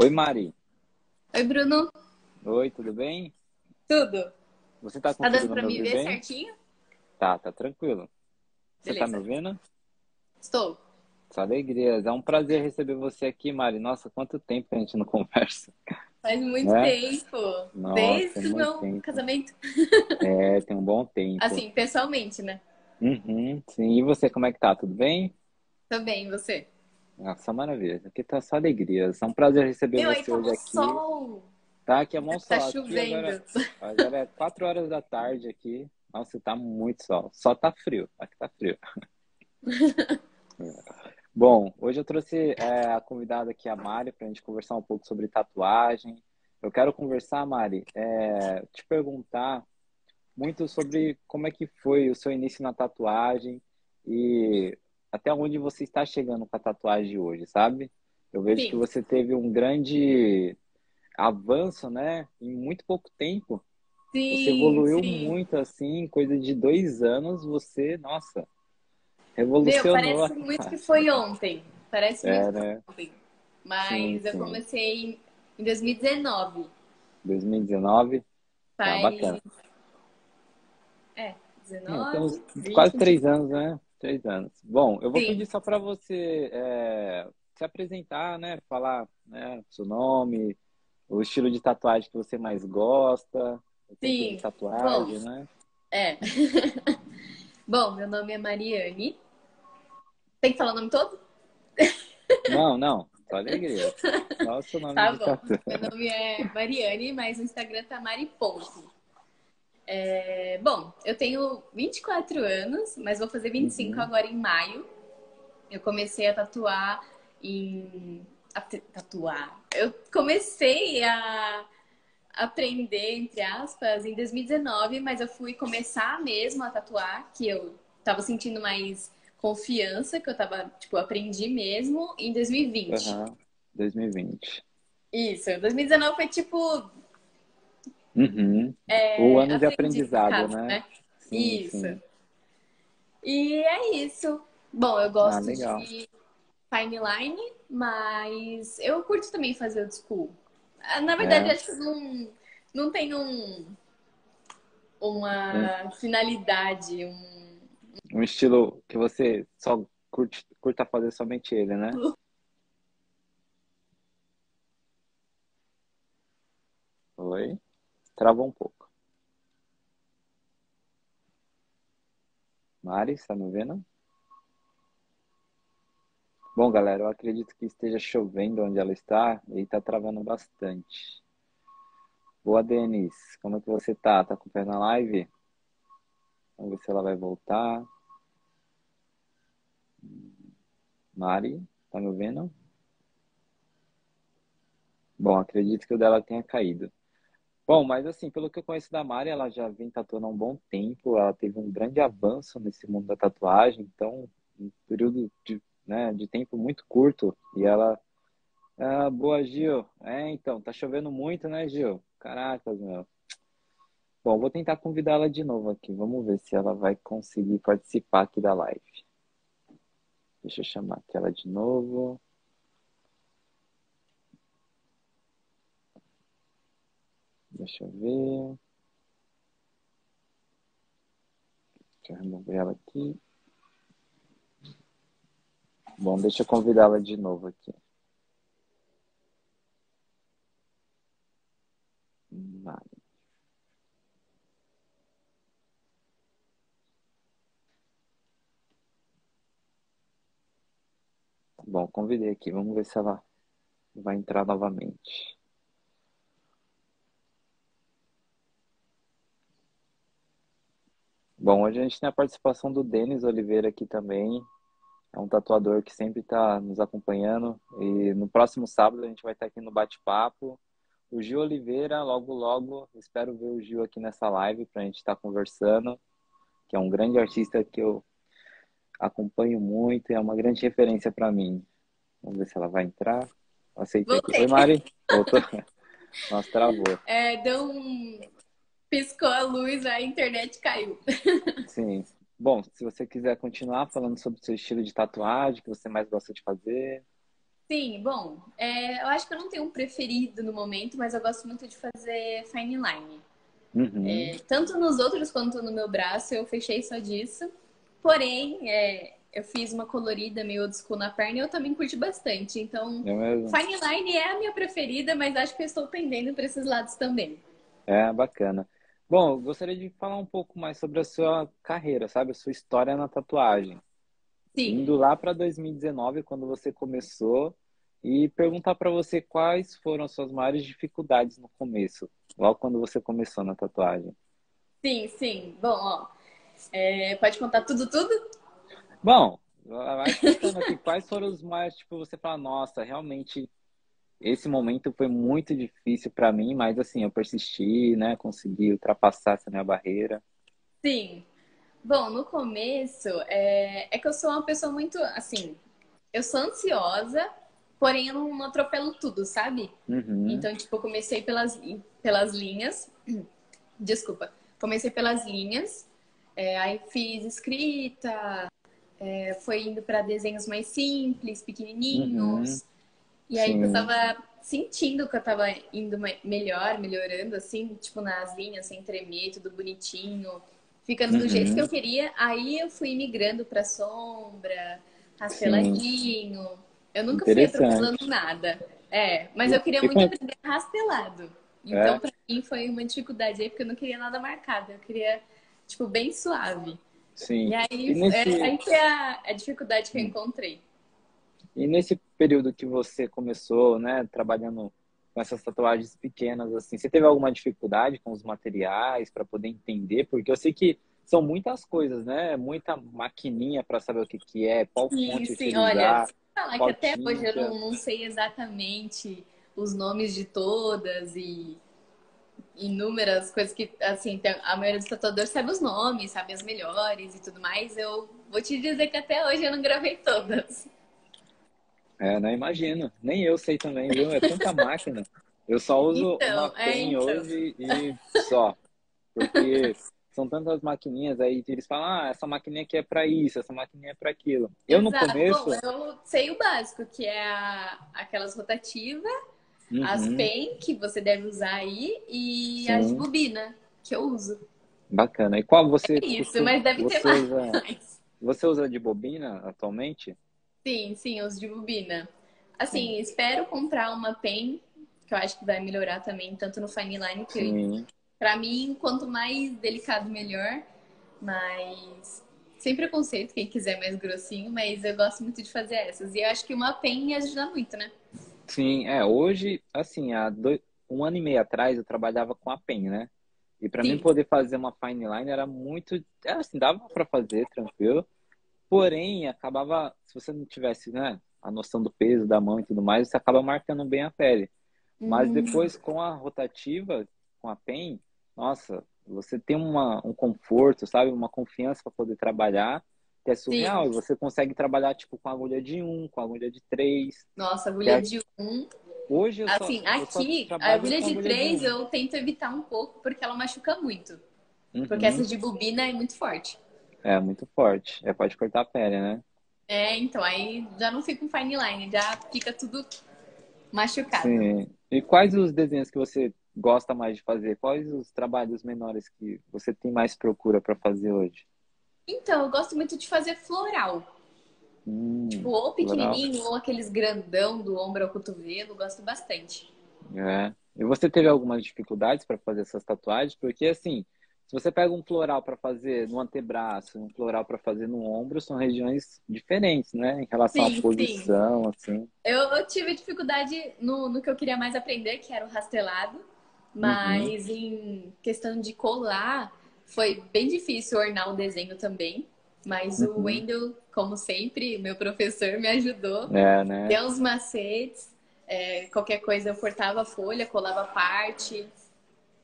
Oi, Mari. Oi, Bruno. Oi, tudo bem? Tudo. Você tá Tá dando pra me ver bem? certinho? Tá, tá tranquilo. Você tá me ouvindo? Estou. Só alegrias. É um prazer receber você aqui, Mari. Nossa, quanto tempo que a gente não conversa. Faz muito Né? tempo. Nossa, Desde muito o meu tempo. casamento. É, tem um bom tempo. Assim, pessoalmente, né? Uhum, sim. E você, como é que tá? Tudo bem? Também, você. Nossa, maravilha. Aqui tá só alegrias. É um prazer receber Meu, aí você tá hoje aqui. sol. Tá aqui é bom sol. Tá Aqui chovendo. Agora, agora é 4 horas da tarde aqui. Nossa, tá muito sol. Só tá frio. Aqui tá frio. Bom, hoje eu trouxe é, a convidada aqui, a Mari, para a gente conversar um pouco sobre tatuagem. Eu quero conversar, Mari, é, te perguntar muito sobre como é que foi o seu início na tatuagem e até onde você está chegando com a tatuagem hoje, sabe? Eu vejo Sim. que você teve um grande avanço, né? Em muito pouco tempo. Você Sim, evoluiu sim. muito, assim, em coisa de dois anos, você, nossa, Meu, revolucionou. parece muito que foi ontem. Parece É, muito que né? foi ontem. Mas Sim, eu comecei em 2019. 2019. Ah, Faz. bacana. É, É, 19. temos 20, quase três anos, né? Três anos. Bom, eu vou Sim. pedir só para você é, se apresentar, né? Falar, né? Seu nome, o estilo de tatuagem que você mais gosta, o Sim. de tatuagem, Bom. né? É. Bom, meu nome é Mariane. Tem que falar o nome todo? Não, não. Só alegria. Só o seu nome Tá bom. tatu. Meu nome é Mariane, mas no Instagram tá Mari Ponto. É, bom, eu tenho 24 anos, mas vou fazer 25 Uhum. agora em maio. Eu comecei a tatuar em. a tatuar. Eu comecei a aprender, entre aspas, em 2019, mas eu fui começar mesmo a tatuar, que eu tava sentindo mais confiança, que eu tava, tipo, aprendi mesmo em 2020. Aham. 2020. Isso, 2019 foi tipo Uhum. é, o ano de aprendizado, aprendizado, né? Sim, Isso. sim. E é isso. Bom, eu Ah, gosto legal. de timeline, mas eu curto também fazer old school. Ah, Na verdade, É. acho que não, não tem um, uma Hum. finalidade, um, Um estilo que você só curte, curta fazer somente ele, né? Oi? Travou um pouco. Mari, está me ouvindo? Bom, galera, eu acredito que esteja chovendo onde ela está e está travando bastante. Boa, Denis. Como é que você tá? Tá acompanhando a live? Vamos ver se ela vai voltar. Mari, tá me ouvindo? Bom, acredito que o dela tenha caído. Bom, mas assim, pelo que eu conheço da Mari, ela já vem tatuando há um bom tempo, ela teve um grande avanço nesse mundo da tatuagem, então, um período de, né, de tempo muito curto, e ela... Ah, boa, Gil. É, então, tá chovendo muito, né, Gil? Caracas, meu. Bom, vou tentar convidá-la de novo aqui, vamos ver se ela vai conseguir participar aqui da live. Deixa eu chamar aqui ela de novo. Deixa eu ver. Deixa eu remover ela aqui. Bom, deixa eu convidá-la de novo aqui. Bom, convidei aqui. Vamos ver se ela vai entrar novamente. Bom, hoje a gente tem a participação do Denis Oliveira aqui também. É um tatuador que sempre está nos acompanhando. E no próximo sábado a gente vai estar aqui no bate-papo. O Gil Oliveira, logo, logo, espero ver o Gil aqui nessa live para a gente estar conversando, que é um grande artista que eu acompanho muito e é uma grande referência para mim. Vamos ver se ela vai entrar. Aceitei aqui. Oi, Mari. Voltou. Nossa, travou. é, deu um. Piscou a luz, a internet caiu. Sim. Bom, se você quiser continuar falando sobre o seu estilo de tatuagem, que você mais gosta de fazer. Sim, bom, é, eu acho que eu não tenho um preferido no momento, mas eu gosto muito de fazer fine line. Uhum. É, tanto nos outros quanto no meu braço, eu fechei só disso. Porém, é, eu fiz uma colorida meio old school na perna e eu também curti bastante. Então, É fine line é a minha preferida, mas acho que eu estou pendendo para esses lados também. É, bacana. Bom, eu gostaria de falar um pouco mais sobre a sua carreira, sabe? A sua história na tatuagem. Sim. Indo lá para 2019, quando você começou, e perguntar para você quais foram as suas maiores dificuldades no começo, logo quando você começou na tatuagem. Sim, sim. Bom, ó, é, pode contar tudo, tudo? Bom, vai pensando aqui, quais foram os maiores, tipo, você fala, nossa, realmente esse momento foi muito difícil para mim, mas assim, eu persisti, né, consegui ultrapassar essa minha barreira. Sim. Bom, no começo, é, é que eu sou uma pessoa muito, assim, eu sou ansiosa, porém eu não, atropelo tudo, sabe? Uhum, Então, tipo, eu comecei pelas, pelas linhas. Desculpa. Comecei pelas linhas, é, aí fiz escrita, é, foi indo para desenhos mais simples, pequenininhos. E aí sim. eu tava sentindo que eu tava indo me- melhor, melhorando, assim, tipo, nas linhas, sem tremer, tudo bonitinho, ficando do jeito que Uhum, eu queria. Aí eu fui migrando pra sombra, sim, rasteladinho. Eu nunca fui atropelando nada. É, mas E, eu queria e muito aprender rastelado. Então, é, pra mim, foi uma dificuldade aí, porque eu não queria nada marcado. Eu queria, tipo, bem suave. E sim. E aí, é, nesse, aí foi a, a dificuldade que eu encontrei. E nesse período que você começou, né, trabalhando com essas tatuagens pequenas, assim, você teve alguma dificuldade com os materiais para poder entender? Porque eu sei que são muitas coisas, né? Muita maquininha para saber o que que é, qual Sim, fonte sim. Olha, utilizar, se falar que até hoje eu tinta. não, não sei exatamente os nomes de todas e inúmeras coisas que, assim, a maioria dos tatuadores sabe os nomes, sabe as melhores e tudo mais. Eu vou te dizer que até hoje eu não gravei todas. É, não imagino. Nem eu sei também, viu? É tanta máquina. Eu só uso uma Então, é, pen então. hoje e só. Porque são tantas maquininhas aí, eles falam, ah, essa maquininha aqui é para isso, essa maquininha é para aquilo. Eu no Exato. Bom, começo, eu sei o básico, que é a- aquelas rotativas, as uhum, pen, que você deve usar aí, e as de sim. bobina, que eu uso. Bacana. E qual você É isso, mas deve ter usa, mais. você usa de bobina atualmente? Sim, sim, os de bobina. Sim. Assim, espero comprar uma pen, que eu acho que vai melhorar também, tanto no fine line, que Sim, pra mim, quanto mais delicado, melhor. Mas sem preconceito, quem quiser mais grossinho, mas eu gosto muito de fazer essas. E eu acho que uma pen ajuda muito, né? sim. É, hoje, assim, há dois, um ano e meio atrás eu trabalhava com a pen, né? E para mim Sim, poder fazer uma fine line era muito, era assim, dava para fazer tranquilo. Porém, acabava, se você não tivesse, né, a noção do peso da mão e tudo mais, você acaba marcando bem a pele. Mas Hum, depois com a rotativa, com a pen, nossa, você tem uma, um conforto, sabe? Uma confiança para poder trabalhar, que é surreal. sim. E você consegue trabalhar tipo com agulha de um, com agulha de três. Nossa, agulha é- de um. hoje eu Assim, eu só aqui, a trabalho agulha de agulha de três um. eu tento evitar um pouco, porque ela machuca muito. Porque Uhum. essa de bobina é muito forte. É muito forte. É, pode cortar a pele, né? É, então, aí já não fica um fine line, já fica tudo machucado. Sim. E quais os desenhos que você gosta mais de fazer? Quais os trabalhos menores que você tem mais procura para fazer hoje? Então, eu gosto muito de fazer floral. Hum, Tipo, ou floral. pequenininho, ou aqueles grandão do ombro ao cotovelo, gosto bastante. É. E você teve algumas dificuldades para fazer essas tatuagens? Porque, assim, se você pega um floral para fazer no antebraço, um floral para fazer no ombro, são regiões diferentes, né? Em relação à Sim, sim. posição, assim. Eu, eu tive dificuldade no, no que eu queria mais aprender, que era o rastelado. Uhum. Mas em questão de colar, foi bem difícil ornar o desenho também. Mas o Uhum. Wendel, como sempre, meu professor, me ajudou. É, né? Deu uns macetes. é, qualquer coisa eu cortava a folha, colava parte.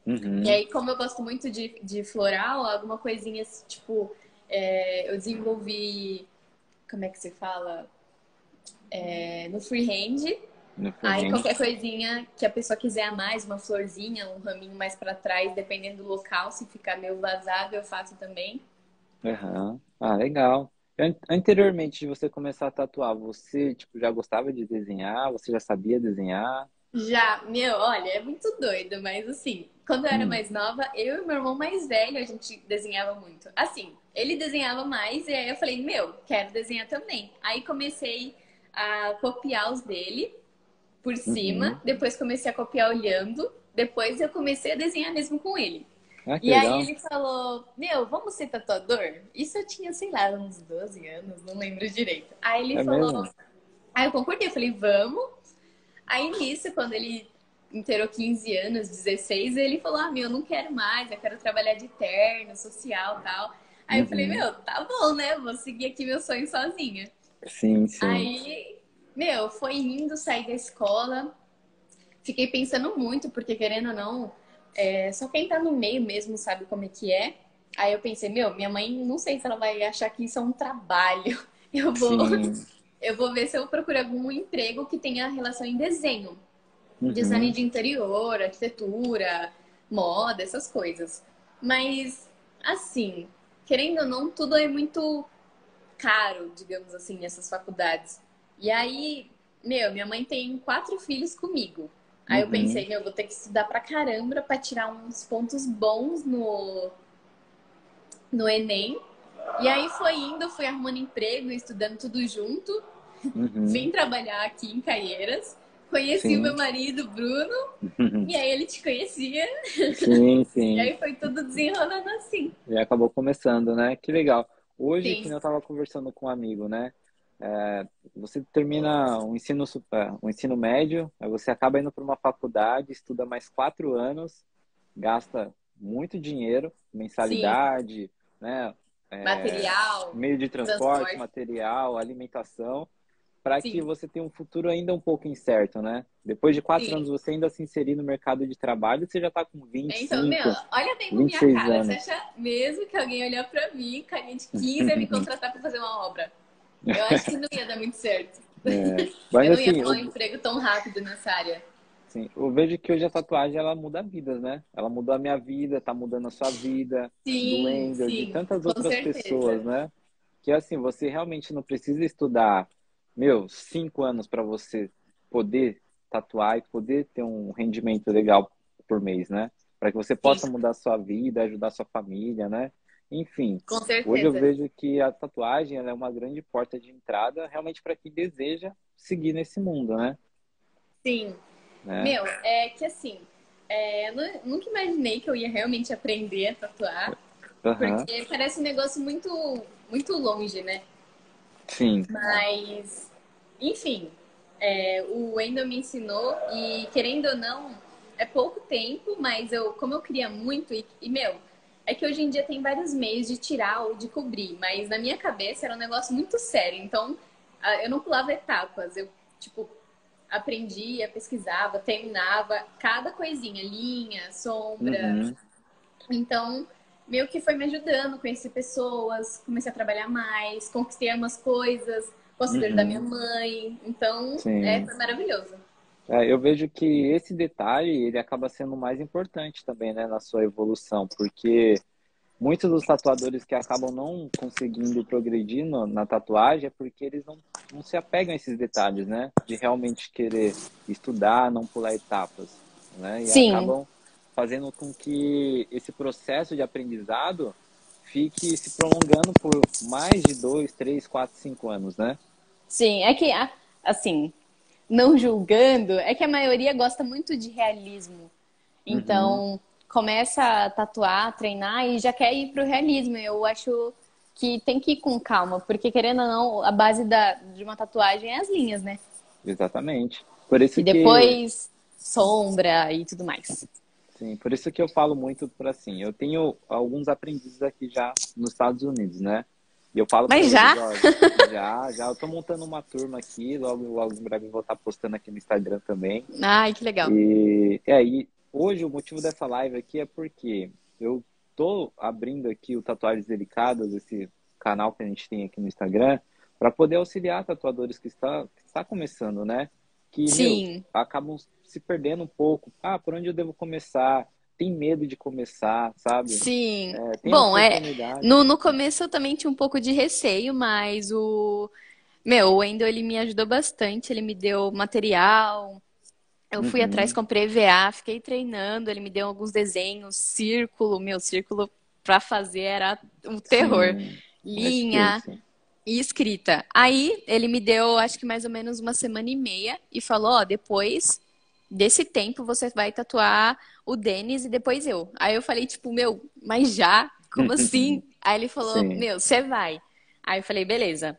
Uhum. E aí, como eu gosto muito de, de floral, alguma coisinha tipo, é, eu desenvolvi, como é que se fala? É, no freehand. No Aí freehand. qualquer coisinha que a pessoa quiser a mais, uma florzinha, um raminho mais pra trás, dependendo do local, se ficar meio vazado, eu faço também. Aham. Ah, legal. Anteriormente de você começar a tatuar, você tipo, já gostava de desenhar? Você já sabia desenhar? Já, meu, olha, é muito doido, mas assim, quando eu era hum. mais nova, eu e meu irmão mais velho, a gente desenhava muito. Assim, ele desenhava mais e aí eu falei, meu, quero desenhar também. Aí comecei a copiar os dele por cima, uhum. depois comecei a copiar olhando, depois eu comecei a desenhar mesmo com ele. Ah, e legal. aí ele falou, meu, vamos ser tatuador? Isso eu tinha, sei lá, uns 12 anos, não lembro direito. Aí ele é falou. Mesmo? Aí eu concordei, eu falei, vamos. Aí nisso, quando ele inteirou 15 anos, 16, ele falou, ah, meu, eu não quero mais, eu quero trabalhar de terno, social tal. Aí uhum. eu falei, uhum. meu, tá bom, né? Vou seguir aqui meu sonho sozinha. Sim, sim. Aí, meu, foi indo, sair da escola. Fiquei pensando muito, porque querendo ou não, é, só quem tá no meio mesmo sabe como é que é. Aí eu pensei, meu, minha mãe, não sei se ela vai achar que isso é um trabalho. Eu vou, eu vou ver se eu procuro algum emprego que tenha relação em desenho. Uhum. Design de interior, arquitetura, moda, essas coisas. Mas, assim, querendo ou não, tudo é muito caro, digamos assim, nessas faculdades. E aí, meu, minha mãe tem quatro filhos comigo. Aí uhum. eu pensei, meu, vou ter que estudar pra caramba pra tirar uns pontos bons no, no Enem. E aí foi indo, fui arrumando emprego, estudando tudo junto. Uhum. Vim trabalhar aqui em Caieiras. Conheci sim. o meu marido, Bruno, e aí ele te conhecia. Sim, sim. e aí foi tudo desenrolando assim. E acabou começando, né? Que legal. Hoje, que eu estava conversando com um amigo, né? É, você termina o ensino, o ensino médio, aí você acaba indo para uma faculdade, estuda mais quatro anos, gasta muito dinheiro, mensalidade, Sim. né? É, material, meio de transporte, transporte. material, alimentação, para que você tenha um futuro ainda um pouco incerto, né? Depois de quatro Sim. anos você ainda se inserir no mercado de trabalho, você já está com 25, Então, meu, olha bem pra minha cara, anos. você acha mesmo que alguém olhar para mim, carinha de 15, me contratar para fazer uma obra? Eu acho que não ia dar muito certo. É. Mas, eu não assim, ia um emprego tão rápido nessa área. Sim, eu vejo que hoje a tatuagem ela muda vidas, né? Ela mudou a minha vida, tá mudando a sua vida, sim, do Wendel, de tantas outras certeza. pessoas, né? Que assim, você realmente não precisa estudar, meu, cinco anos para você poder tatuar e poder ter um rendimento legal por mês, né? Para que você possa sim. mudar a sua vida, ajudar a sua família, né? Enfim, Com certeza. hoje eu vejo que a tatuagem é uma grande porta de entrada realmente para quem deseja seguir nesse mundo, né? Sim. É. Meu, é que assim, é, eu nunca imaginei que eu ia realmente aprender a tatuar, uhum. porque parece um negócio muito, muito longe, né? Sim. Mas, enfim, é, o Wendel me ensinou e, querendo ou não, é pouco tempo, mas eu, como eu queria muito, e, e meu, é que hoje em dia tem vários meios de tirar ou de cobrir, mas na minha cabeça era um negócio muito sério. Então, eu não pulava etapas. Eu, tipo, aprendia, pesquisava, terminava cada coisinha, linha, sombra. Uhum. Então, meio que foi me ajudando, conheci pessoas, comecei a trabalhar mais, conquistei umas coisas, posso uhum. da minha mãe. Então, é, foi maravilhoso. É, eu vejo que esse detalhe ele acaba sendo mais importante também, né, na sua evolução, porque muitos dos tatuadores que acabam não conseguindo progredir no, na tatuagem é porque eles não, não se apegam a esses detalhes, né, de realmente querer estudar, não pular etapas, né, e Sim. acabam fazendo com que esse processo de aprendizado fique se prolongando por mais de dois, três, quatro, cinco anos, né? Sim, é que assim não julgando, é que a maioria gosta muito de realismo. Então, uhum. começa a tatuar, a treinar e já quer ir pro realismo. Eu acho que tem que ir com calma, porque querendo ou não, a base da, de uma tatuagem é as linhas, né? Exatamente. Por isso e depois que... sombra e tudo mais. Sim, por isso que eu falo muito para assim, eu tenho alguns aprendizes aqui já nos Estados Unidos, né? E eu falo Mas já? Eles, já, já. Eu tô montando uma turma aqui, logo, logo em breve vou estar postando aqui no Instagram também. Ai, que legal. E, é, e hoje o motivo dessa live aqui é porque eu tô abrindo aqui o Tatuagens Delicadas, esse canal que a gente tem aqui no Instagram, para poder auxiliar tatuadores que está, que está começando, né? Que. Meu, acabam se perdendo um pouco. Ah, por onde eu devo começar? tem medo de começar, sabe? Sim. É, Bom, é. No, no começo eu também tinha um pouco de receio, mas o. Meu, o Wendel, ele me ajudou bastante, ele me deu material. Eu fui uhum. atrás, comprei EVA, fiquei treinando, ele me deu alguns desenhos, círculo, meu círculo para fazer era um terror. Sim. Linha e escrita. Aí ele me deu, acho que mais ou menos uma semana e meia e falou, ó, depois desse tempo você vai tatuar o Denis e depois eu. Aí eu falei, tipo, meu, mas já? Como assim? Aí ele falou, Sim. meu, você vai. Aí eu falei, beleza.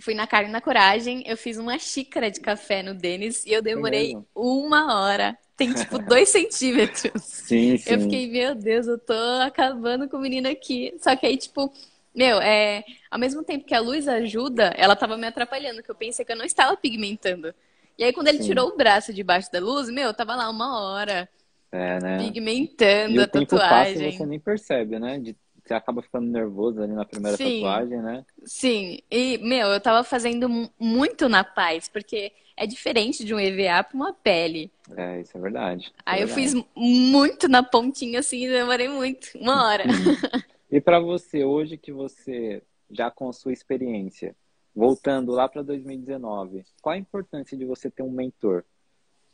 Fui na cara e na coragem, eu fiz uma xícara de café no Denis e eu demorei uma hora. Tem tipo dois centímetros. Sim, sim. Eu fiquei, meu Deus, eu tô acabando com o menino aqui. Só que aí, tipo, meu, é, ao mesmo tempo que a luz ajuda, ela tava me atrapalhando, que eu pensei que eu não estava pigmentando. E aí, quando ele Sim. tirou o braço debaixo da luz, meu, tava lá uma hora. É, né? Pigmentando e a tatuagem. Tempo passa, você nem percebe, né? De, você acaba ficando nervoso ali na primeira Sim. tatuagem, né? Sim. E, meu, eu tava fazendo muito na paz, porque é diferente de um EVA para uma pele. É, isso é verdade. É aí verdade. eu fiz muito na pontinha, assim, demorei muito, uma hora. e para você, hoje que você já com a sua experiência, voltando lá para 2019, qual a importância de você ter um mentor?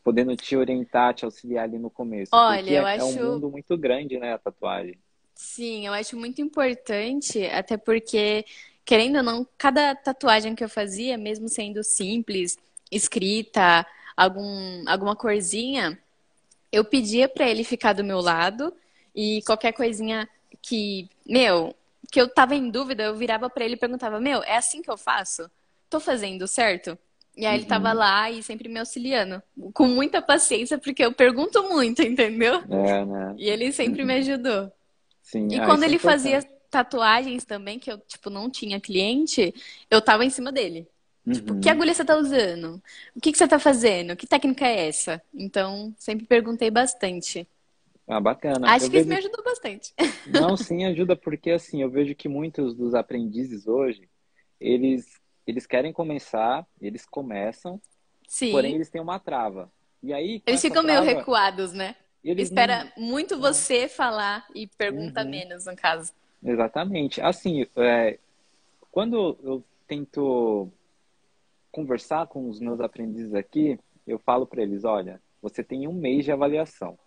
Podendo te orientar, te auxiliar ali no começo. Olha, Porque eu é, acho. É um mundo muito grande, né, a tatuagem. Sim, eu acho muito importante, até porque, querendo ou não, cada tatuagem que eu fazia, mesmo sendo simples, escrita, algum, alguma corzinha, eu pedia para ele ficar do meu lado e qualquer coisinha que, meu, que eu tava em dúvida, eu virava para ele e perguntava: Meu, é assim que eu faço? Tô fazendo certo? E aí ele tava uhum. lá e sempre me auxiliando. Com muita paciência, porque eu pergunto muito, entendeu? É, né? E ele sempre me ajudou. Sim, e ah, quando é ele é fazia tatuagens também, que eu, tipo, não tinha cliente, eu tava em cima dele. Uhum. Tipo, que agulha você tá usando? O que, que você tá fazendo? Que técnica é essa? Então, sempre perguntei bastante. Ah, bacana. Acho eu que vejo... isso me ajudou bastante. Não, sim, ajuda, porque assim, eu vejo que muitos dos aprendizes hoje, eles, eles querem começar, eles começam, sim. porém eles têm uma trava. E aí. Eles ficam trava, meio recuados, né? Eles Espera não... muito você falar e pergunta uhum. menos, no caso. Exatamente. Assim, é, quando eu tento conversar com os meus aprendizes aqui, eu falo para eles, olha, você tem um mês de avaliação.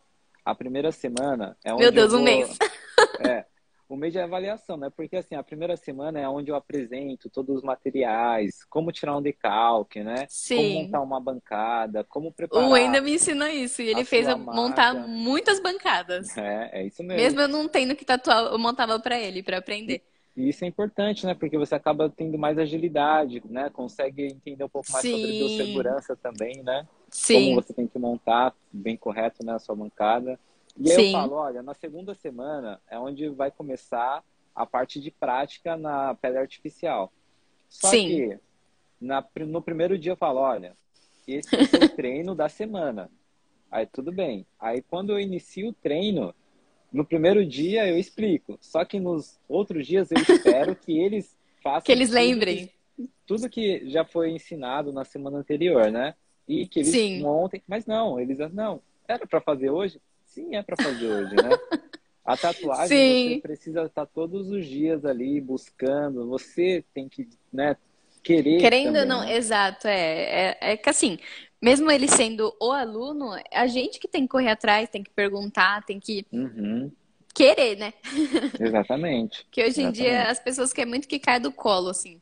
A primeira semana é onde Meu Deus, vou... um mês. É, o mês de avaliação, né? Porque assim, a primeira semana é onde eu apresento todos os materiais, como tirar um decalque, né? Sim. Como montar uma bancada, como preparar. O ainda me ensinou isso e ele fez eu montar muitas bancadas. É, é isso mesmo. Mesmo eu não tendo que tatuar, eu montava para ele para aprender. E isso é importante, né? Porque você acaba tendo mais agilidade, né? Consegue entender um pouco mais Sim. sobre segurança também, né? Sim. Como você tem que montar bem correto né, a sua bancada. E aí Sim. eu falo, olha, na segunda semana é onde vai começar a parte de prática na pele artificial. Só Sim. que na, no primeiro dia eu falo, olha, esse é o treino da semana. Aí tudo bem. Aí quando eu inicio o treino, no primeiro dia eu explico. Só que nos outros dias eu espero que eles façam. Que eles lembrem. Que, tudo que já foi ensinado na semana anterior, né? E que eles Sim. montem. Mas não, eles não. Era para fazer hoje? Sim, é para fazer hoje, né? A tatuagem Sim. você precisa estar todos os dias ali buscando. Você tem que, né, querer. Querendo ou não, né? exato. É, é, é que assim, mesmo ele sendo o aluno, a gente que tem que correr atrás, tem que perguntar, tem que uhum. querer, né? Exatamente. que hoje em Exatamente. dia as pessoas querem muito que caia do colo, assim.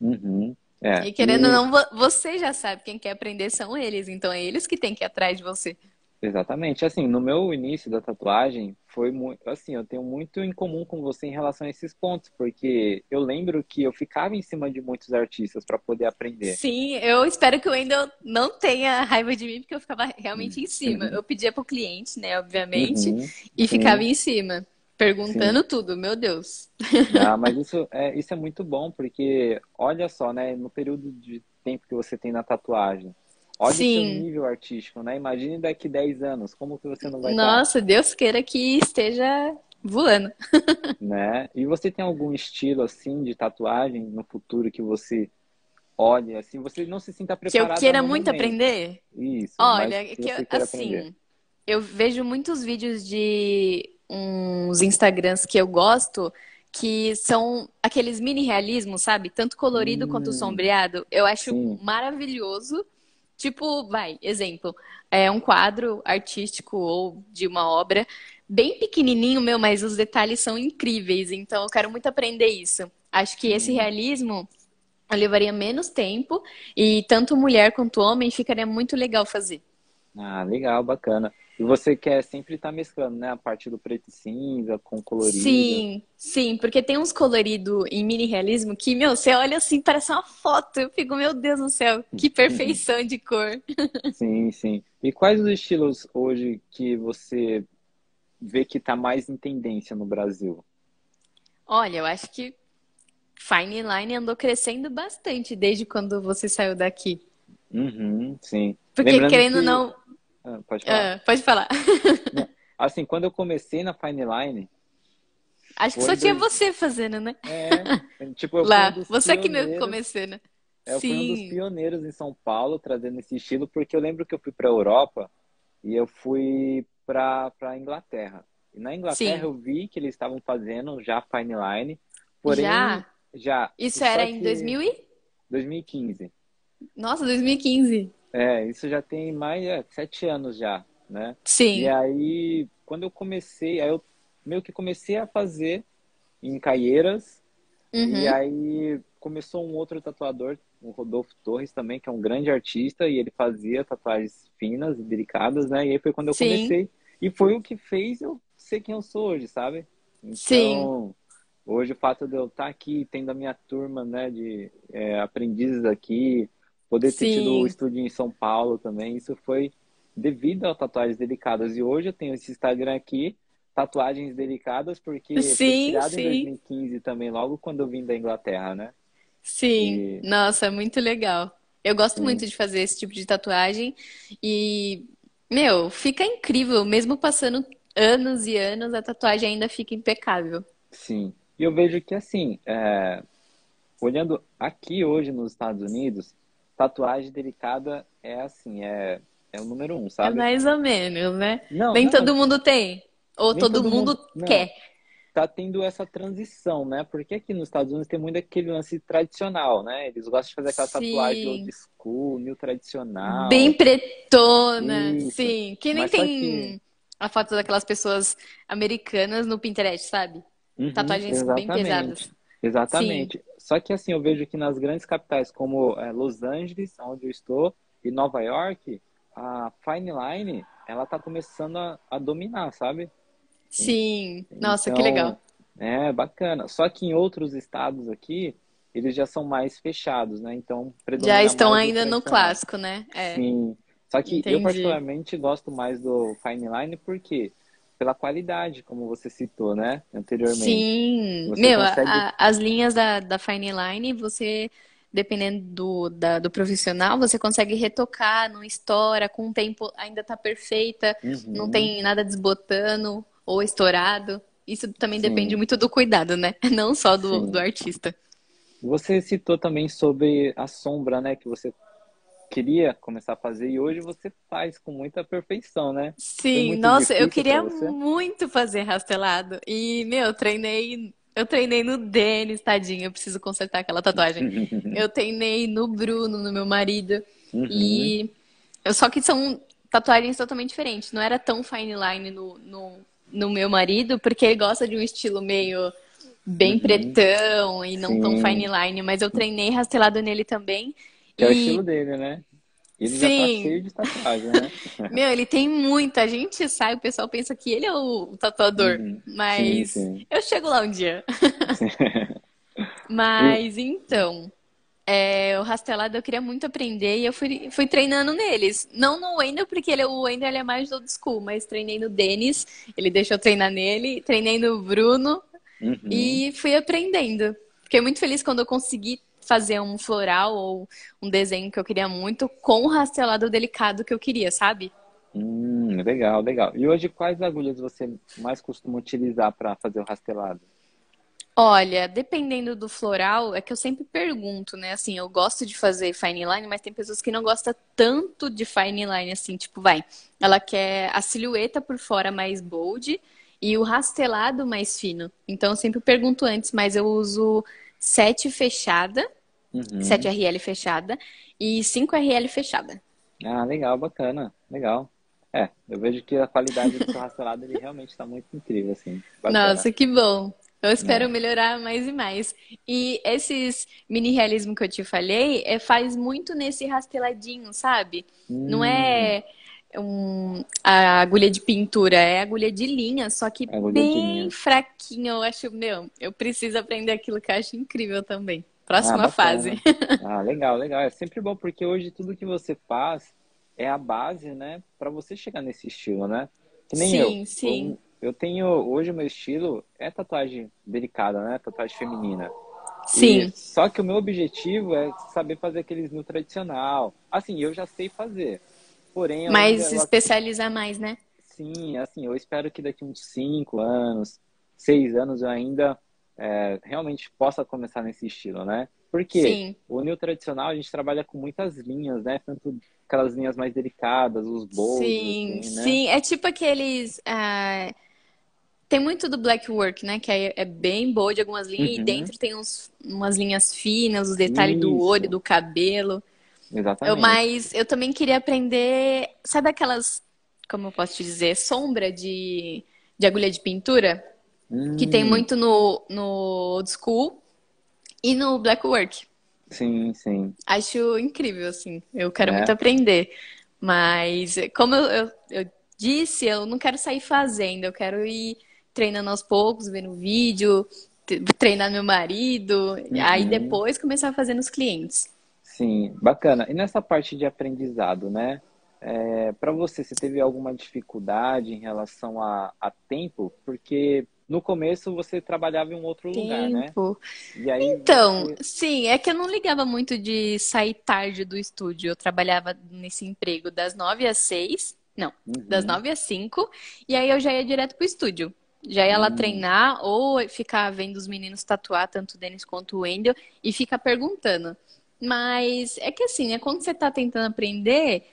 Uhum. É. E querendo ou não, você já sabe quem quer aprender são eles, então é eles que têm que ir atrás de você. Exatamente. Assim, no meu início da tatuagem, foi muito. Assim, eu tenho muito em comum com você em relação a esses pontos, porque eu lembro que eu ficava em cima de muitos artistas para poder aprender. Sim, eu espero que o Wendel não tenha raiva de mim, porque eu ficava realmente em cima. Uhum. Eu pedia pro cliente, né, obviamente, uhum. e ficava em cima. Perguntando Sim. tudo, meu Deus. Ah, mas isso é, isso é muito bom, porque olha só, né, no período de tempo que você tem na tatuagem, Olha Sim. o seu nível artístico, né? Imagine daqui 10 anos, como que você não vai Nossa, estar? Deus queira que esteja voando. né? E você tem algum estilo, assim, de tatuagem no futuro que você olha, assim, você não se sinta preparado Que eu queira muito momento. aprender? Isso. Olha, que, que eu, assim, aprender. eu vejo muitos vídeos de uns Instagrams que eu gosto, que são aqueles mini realismos, sabe? Tanto colorido hum, quanto sombreado. Eu acho sim. maravilhoso. Tipo, vai, exemplo, é um quadro artístico ou de uma obra bem pequenininho, meu, mas os detalhes são incríveis. Então, eu quero muito aprender isso. Acho que esse realismo levaria menos tempo e tanto mulher quanto homem ficaria muito legal fazer. Ah, legal, bacana. E você quer sempre estar tá mesclando, né? A parte do preto e cinza com colorido. Sim, sim, porque tem uns coloridos em mini realismo que, meu, você olha assim, parece uma foto. Eu fico, meu Deus do céu, que perfeição de cor. Sim, sim. E quais os estilos hoje que você vê que está mais em tendência no Brasil? Olha, eu acho que Fine Line andou crescendo bastante desde quando você saiu daqui. Uhum, sim. Porque, Lembrando querendo ou que... não, ah, pode falar. Ah, pode falar. assim, quando eu comecei na Fine Line. Acho que só tinha você fazendo, né? É, tipo, eu Lá, um você que me comecei, né? É, eu Sim. fui um dos pioneiros em São Paulo trazendo esse estilo, porque eu lembro que eu fui para a Europa e eu fui para a Inglaterra. E na Inglaterra Sim. eu vi que eles estavam fazendo já Fine Line, porém já, já isso era em 2000 e... 2015. Nossa, 2015. É, isso já tem mais é, sete anos já, né? Sim. E aí, quando eu comecei, aí eu meio que comecei a fazer em Caieiras. Uhum. E aí começou um outro tatuador, o Rodolfo Torres também, que é um grande artista, e ele fazia tatuagens finas e delicadas, né? E aí foi quando eu Sim. comecei. E foi o que fez eu ser quem eu sou hoje, sabe? Então, Sim. hoje o fato de eu estar aqui, tendo a minha turma, né, de é, aprendizes aqui, Poder ter Sim. tido o estúdio em São Paulo também, isso foi devido a tatuagens delicadas. E hoje eu tenho esse Instagram aqui, tatuagens delicadas, porque sim, foi criado sim. em 2015 também, logo quando eu vim da Inglaterra, né? Sim, e... nossa, muito legal. Eu gosto sim. muito de fazer esse tipo de tatuagem e, meu, fica incrível, mesmo passando anos e anos, a tatuagem ainda fica impecável. Sim, e eu vejo que assim, é... olhando aqui hoje nos Estados Unidos, tatuagem delicada é assim, é, é o número um, sabe? É mais ou menos, né? Não, Nem não, todo mundo tem. Ou todo, todo, mundo, mundo quer. Tá tendo essa transição, né? Porque aqui nos Estados Unidos tem muito aquele lance tradicional, né? Eles gostam de fazer aquela sim. tatuagem old school, new tradicional. Bem pretona, Isso. sim. Que nem Mas tem que... a foto daquelas pessoas americanas no Pinterest, sabe? Uhum, Tatuagens exatamente. bem pesadas. Exatamente. Sim. Só que assim, eu vejo que nas grandes capitais como é, Los Angeles, onde eu estou, e Nova York, a Fine Line, ela tá começando a, a dominar, sabe? Sim. Então, Nossa, que legal. É, bacana. Só que em outros estados aqui, eles já são mais fechados, né? Então, Já estão ainda no clássico, né? É. Sim. Só que Entendi. eu particularmente gosto mais do Fine Line porque pela qualidade, como você citou, né? Anteriormente. Sim. Você Meu, consegue... a, as linhas da, da Fine Line, você, dependendo do, da, do profissional, você consegue retocar, não estoura, com o tempo ainda tá perfeita, uhum. não tem nada desbotando ou estourado. Isso também Sim. depende muito do cuidado, né? Não só do, do artista. Você citou também sobre a sombra, né? Que você queria começar a fazer e hoje você faz com muita perfeição, né? Sim, nossa, eu queria muito fazer rastelado. E, meu, eu treinei, eu treinei no Denis, tadinho, eu preciso consertar aquela tatuagem. eu treinei no Bruno, no meu marido. Uhum. E só que são tatuagens totalmente diferentes. Não era tão fine line no, no, no meu marido, porque ele gosta de um estilo meio bem uhum. pretão e não Sim. tão fine line, mas eu treinei rastelado nele também. Que e... é o estilo dele, né? Ele Sim. já tá cheio de tatuagem, né? Meu, ele tem muita. A gente sai, o pessoal pensa que ele é o tatuador. Uhum. Mas sim, sim. eu chego lá um dia. mas então, é, o rastelado eu queria muito aprender e eu fui, fui treinando neles. Não no Wendel, porque ele, o Wendel ele é mais old school, mas treinei no Denis, ele deixou eu treinar nele, treinei no Bruno uhum. e fui aprendendo. Fiquei muito feliz quando eu consegui fazer um floral ou um desenho que eu queria muito com o rastelado delicado que eu queria, sabe? Hum, legal, legal. E hoje quais agulhas você mais costuma utilizar para fazer o rastelado? Olha, dependendo do floral, é que eu sempre pergunto, né? Assim, eu gosto de fazer fine line, mas tem pessoas que não gostam tanto de fine line, assim, tipo, vai. Ela quer a silhueta por fora mais bold e o rastelado mais fino. Então, eu sempre pergunto antes, mas eu uso 7 fechada, uhum. 7 RL fechada e 5 RL fechada. Ah, legal, bacana, legal. É, eu vejo que a qualidade do seu rastelado ele realmente está muito incrível, assim. Bacana. Nossa, que bom. Eu espero é. melhorar mais e mais. E esses mini realismo que eu te falei, é, faz muito nesse rasteladinho, sabe? Hum. Não é um, a agulha de pintura, é agulha de linha, só que bem fraquinho. Eu acho, meu, eu preciso aprender aquilo que eu acho incrível também. Próxima ah, fase. ah, legal, legal. É sempre bom, porque hoje tudo que você faz é a base, né, para você chegar nesse estilo, né? Que nem sim, eu. sim. Eu tenho, hoje o meu estilo é tatuagem delicada, né? Tatuagem feminina. Sim. E, só que o meu objetivo é saber fazer aqueles no tradicional. Assim, eu já sei fazer. Porém, Mas especializar mais, né? Sim, assim, eu espero que daqui uns 5 anos, 6 anos eu ainda é, realmente possa começar nesse estilo, né? Porque Sim. o new tradicional a gente trabalha com muitas linhas, né? Tanto aquelas linhas mais delicadas, os bolos. Sim, assim, né? sim. É tipo aqueles. Uh tem muito do black work, né? Que é, é bem boa de algumas linhas. Uhum. E dentro tem uns, umas linhas finas, os detalhes Isso. do olho, do cabelo. Exatamente. Eu, mas eu também queria aprender. Sabe aquelas. Como eu posso te dizer? Sombra de, de agulha de pintura? Hum. Que tem hum. muito no, no old school e no black work. Sim, sim. Acho incrível, assim. Eu quero é. muito aprender. Mas, como eu, eu, eu disse, eu não quero sair fazendo, eu quero ir treinando aos poucos, vendo vídeo, treinar meu marido, uhum. aí depois começar a fazer nos clientes. Sim, bacana. E nessa parte de aprendizado, né? É, para você, você teve alguma dificuldade em relação a, a tempo? Porque no começo você trabalhava em um outro tempo. lugar, né? Então, você... sim, é que eu não ligava muito de sair tarde do estúdio. Eu trabalhava nesse emprego das nove às seis, não, uhum. das nove às cinco, e aí eu já ia direto pro estúdio. Já ia lá hum. treinar ou ficar vendo os meninos tatuar, tanto o Denis quanto o Wendel, e ficar perguntando. Mas é que assim, né? Quando você tá tentando aprender,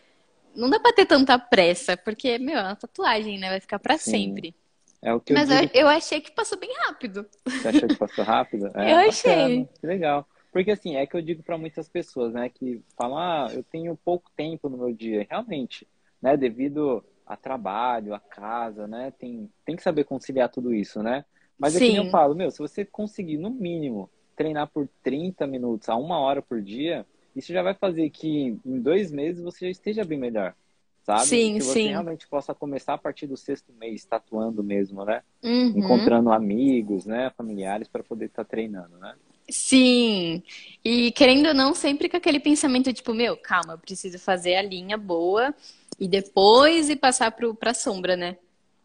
não dá pra ter tanta pressa, porque, meu, é uma tatuagem, né? Vai ficar para sempre. É o que Mas eu, digo... eu, achei que passou bem rápido. Você achou que passou rápido? É, eu achei. Que legal. Porque assim, é que eu digo para muitas pessoas, né, que falam, ah, eu tenho pouco tempo no meu dia. Realmente, né, devido a trabalho, a casa, né? Tem, tem que saber conciliar tudo isso, né? Mas é que eu falo, meu, se você conseguir, no mínimo, treinar por 30 minutos a uma hora por dia, isso já vai fazer que em dois meses você já esteja bem melhor, sabe? Sim, que você sim. realmente possa começar a partir do sexto mês, tatuando mesmo, né? Uhum. Encontrando amigos, né? Familiares para poder estar tá treinando, né? Sim. E querendo ou não, sempre com aquele pensamento tipo, meu, calma, eu preciso fazer a linha boa e depois ir passar para a sombra, né?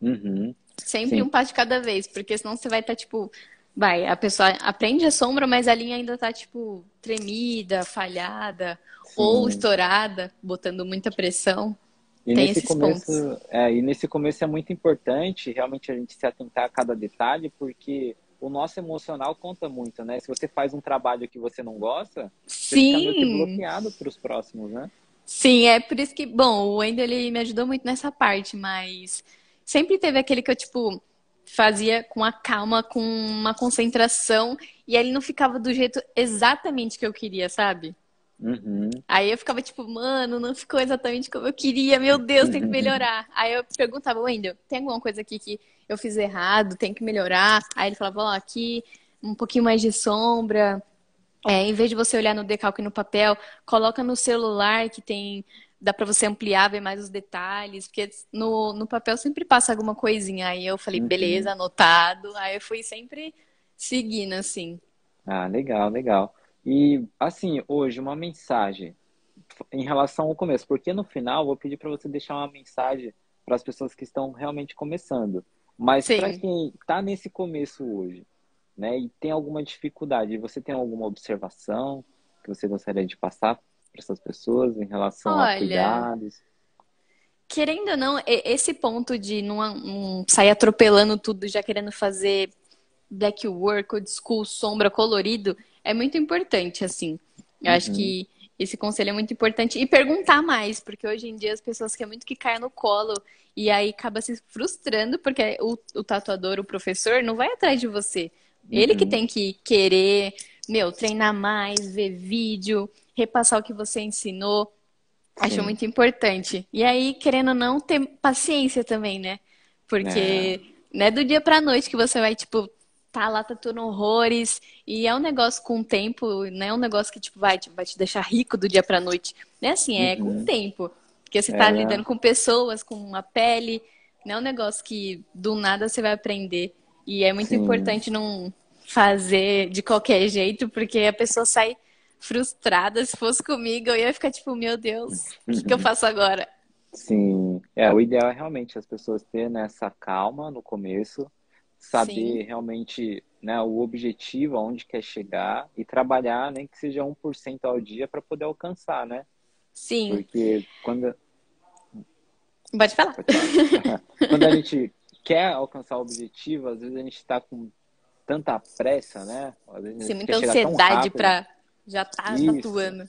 Uhum. Sempre Sim. um passo de cada vez, porque senão você vai estar, tá, tipo, vai, a pessoa aprende a sombra, mas a linha ainda tá, tipo, tremida, falhada, Sim. ou estourada, botando muita pressão. E Tem nesse começo, é, e nesse começo é muito importante realmente a gente se atentar a cada detalhe, porque o nosso emocional conta muito, né? Se você faz um trabalho que você não gosta, Sim. você fica meio que bloqueado para os próximos, né? Sim, é por isso que, bom, o Wendel ele me ajudou muito nessa parte, mas sempre teve aquele que eu, tipo, fazia com a calma, com uma concentração, e ele não ficava do jeito exatamente que eu queria, sabe? Uhum. Aí eu ficava tipo, mano, não ficou exatamente como eu queria, meu Deus, tem que melhorar. Aí eu perguntava, Wendel, tem alguma coisa aqui que eu fiz errado, tem que melhorar? Aí ele falava, ó, oh, aqui um pouquinho mais de sombra, é, em vez de você olhar no decalque no papel, coloca no celular que tem. Dá para você ampliar, ver mais os detalhes, porque no, no papel sempre passa alguma coisinha. Aí eu falei, uhum. beleza, anotado. Aí eu fui sempre seguindo, assim. Ah, legal, legal. E, assim, hoje, uma mensagem em relação ao começo, porque no final vou pedir para você deixar uma mensagem para as pessoas que estão realmente começando. Mas para quem está nesse começo hoje, né, e tem alguma dificuldade, você tem alguma observação que você gostaria de passar para essas pessoas em relação Olha, a cuidados? Querendo ou não, esse ponto de não, não sair atropelando tudo, já querendo fazer black work, old school, sombra, colorido, é muito importante, assim. Eu uhum. acho que esse conselho é muito importante. E perguntar mais, porque hoje em dia as pessoas querem muito que caia no colo e aí acaba se frustrando, porque o, o tatuador, o professor, não vai atrás de você. Ele que uhum. tem que querer, meu, treinar mais, ver vídeo, repassar o que você ensinou. Sim. Acho muito importante. E aí, querendo ou não, ter paciência também, né? Porque é. não é do dia pra noite que você vai, tipo, tá lá tatuando horrores. E é um negócio com tempo, não é um negócio que, tipo, vai, tipo, vai te deixar rico do dia pra noite. Não é assim, é uhum. com tempo. Porque você tá é. lidando com pessoas, com uma pele. Não é um negócio que do nada você vai aprender. E é muito Sim. importante não fazer de qualquer jeito, porque a pessoa sai frustrada. Se fosse comigo, eu ia ficar tipo, meu Deus, o que, que eu faço agora? Sim, é, o ideal é realmente as pessoas terem essa calma no começo, saber Sim. realmente né, o objetivo, aonde quer chegar e trabalhar, nem que seja 1% ao dia para poder alcançar, né? Sim. Porque quando. Pode falar. Pode falar. quando a gente quer alcançar o objetivo, às vezes a gente está com tanta pressa, né? Às vezes Sim, muita ansiedade para já estar tá atuando.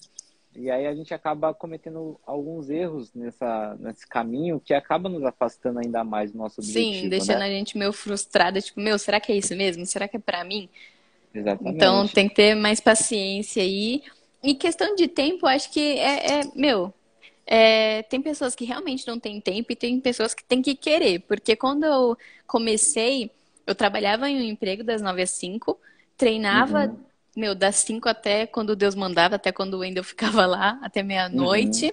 E aí a gente acaba cometendo alguns erros nessa, nesse caminho que acaba nos afastando ainda mais do nosso objetivo. Sim, deixando né? a gente meio frustrada, tipo, meu, será que é isso mesmo? Será que é para mim? Exatamente. Então tem que ter mais paciência aí. E questão de tempo, acho que é, é meu, é, tem pessoas que realmente não têm tempo e tem pessoas que têm que querer. Porque quando eu comecei, eu trabalhava em um emprego das 9 às 5, treinava, uhum. Meu, das 5 até quando Deus mandava, até quando o Wendel ficava lá, até meia-noite. Uhum.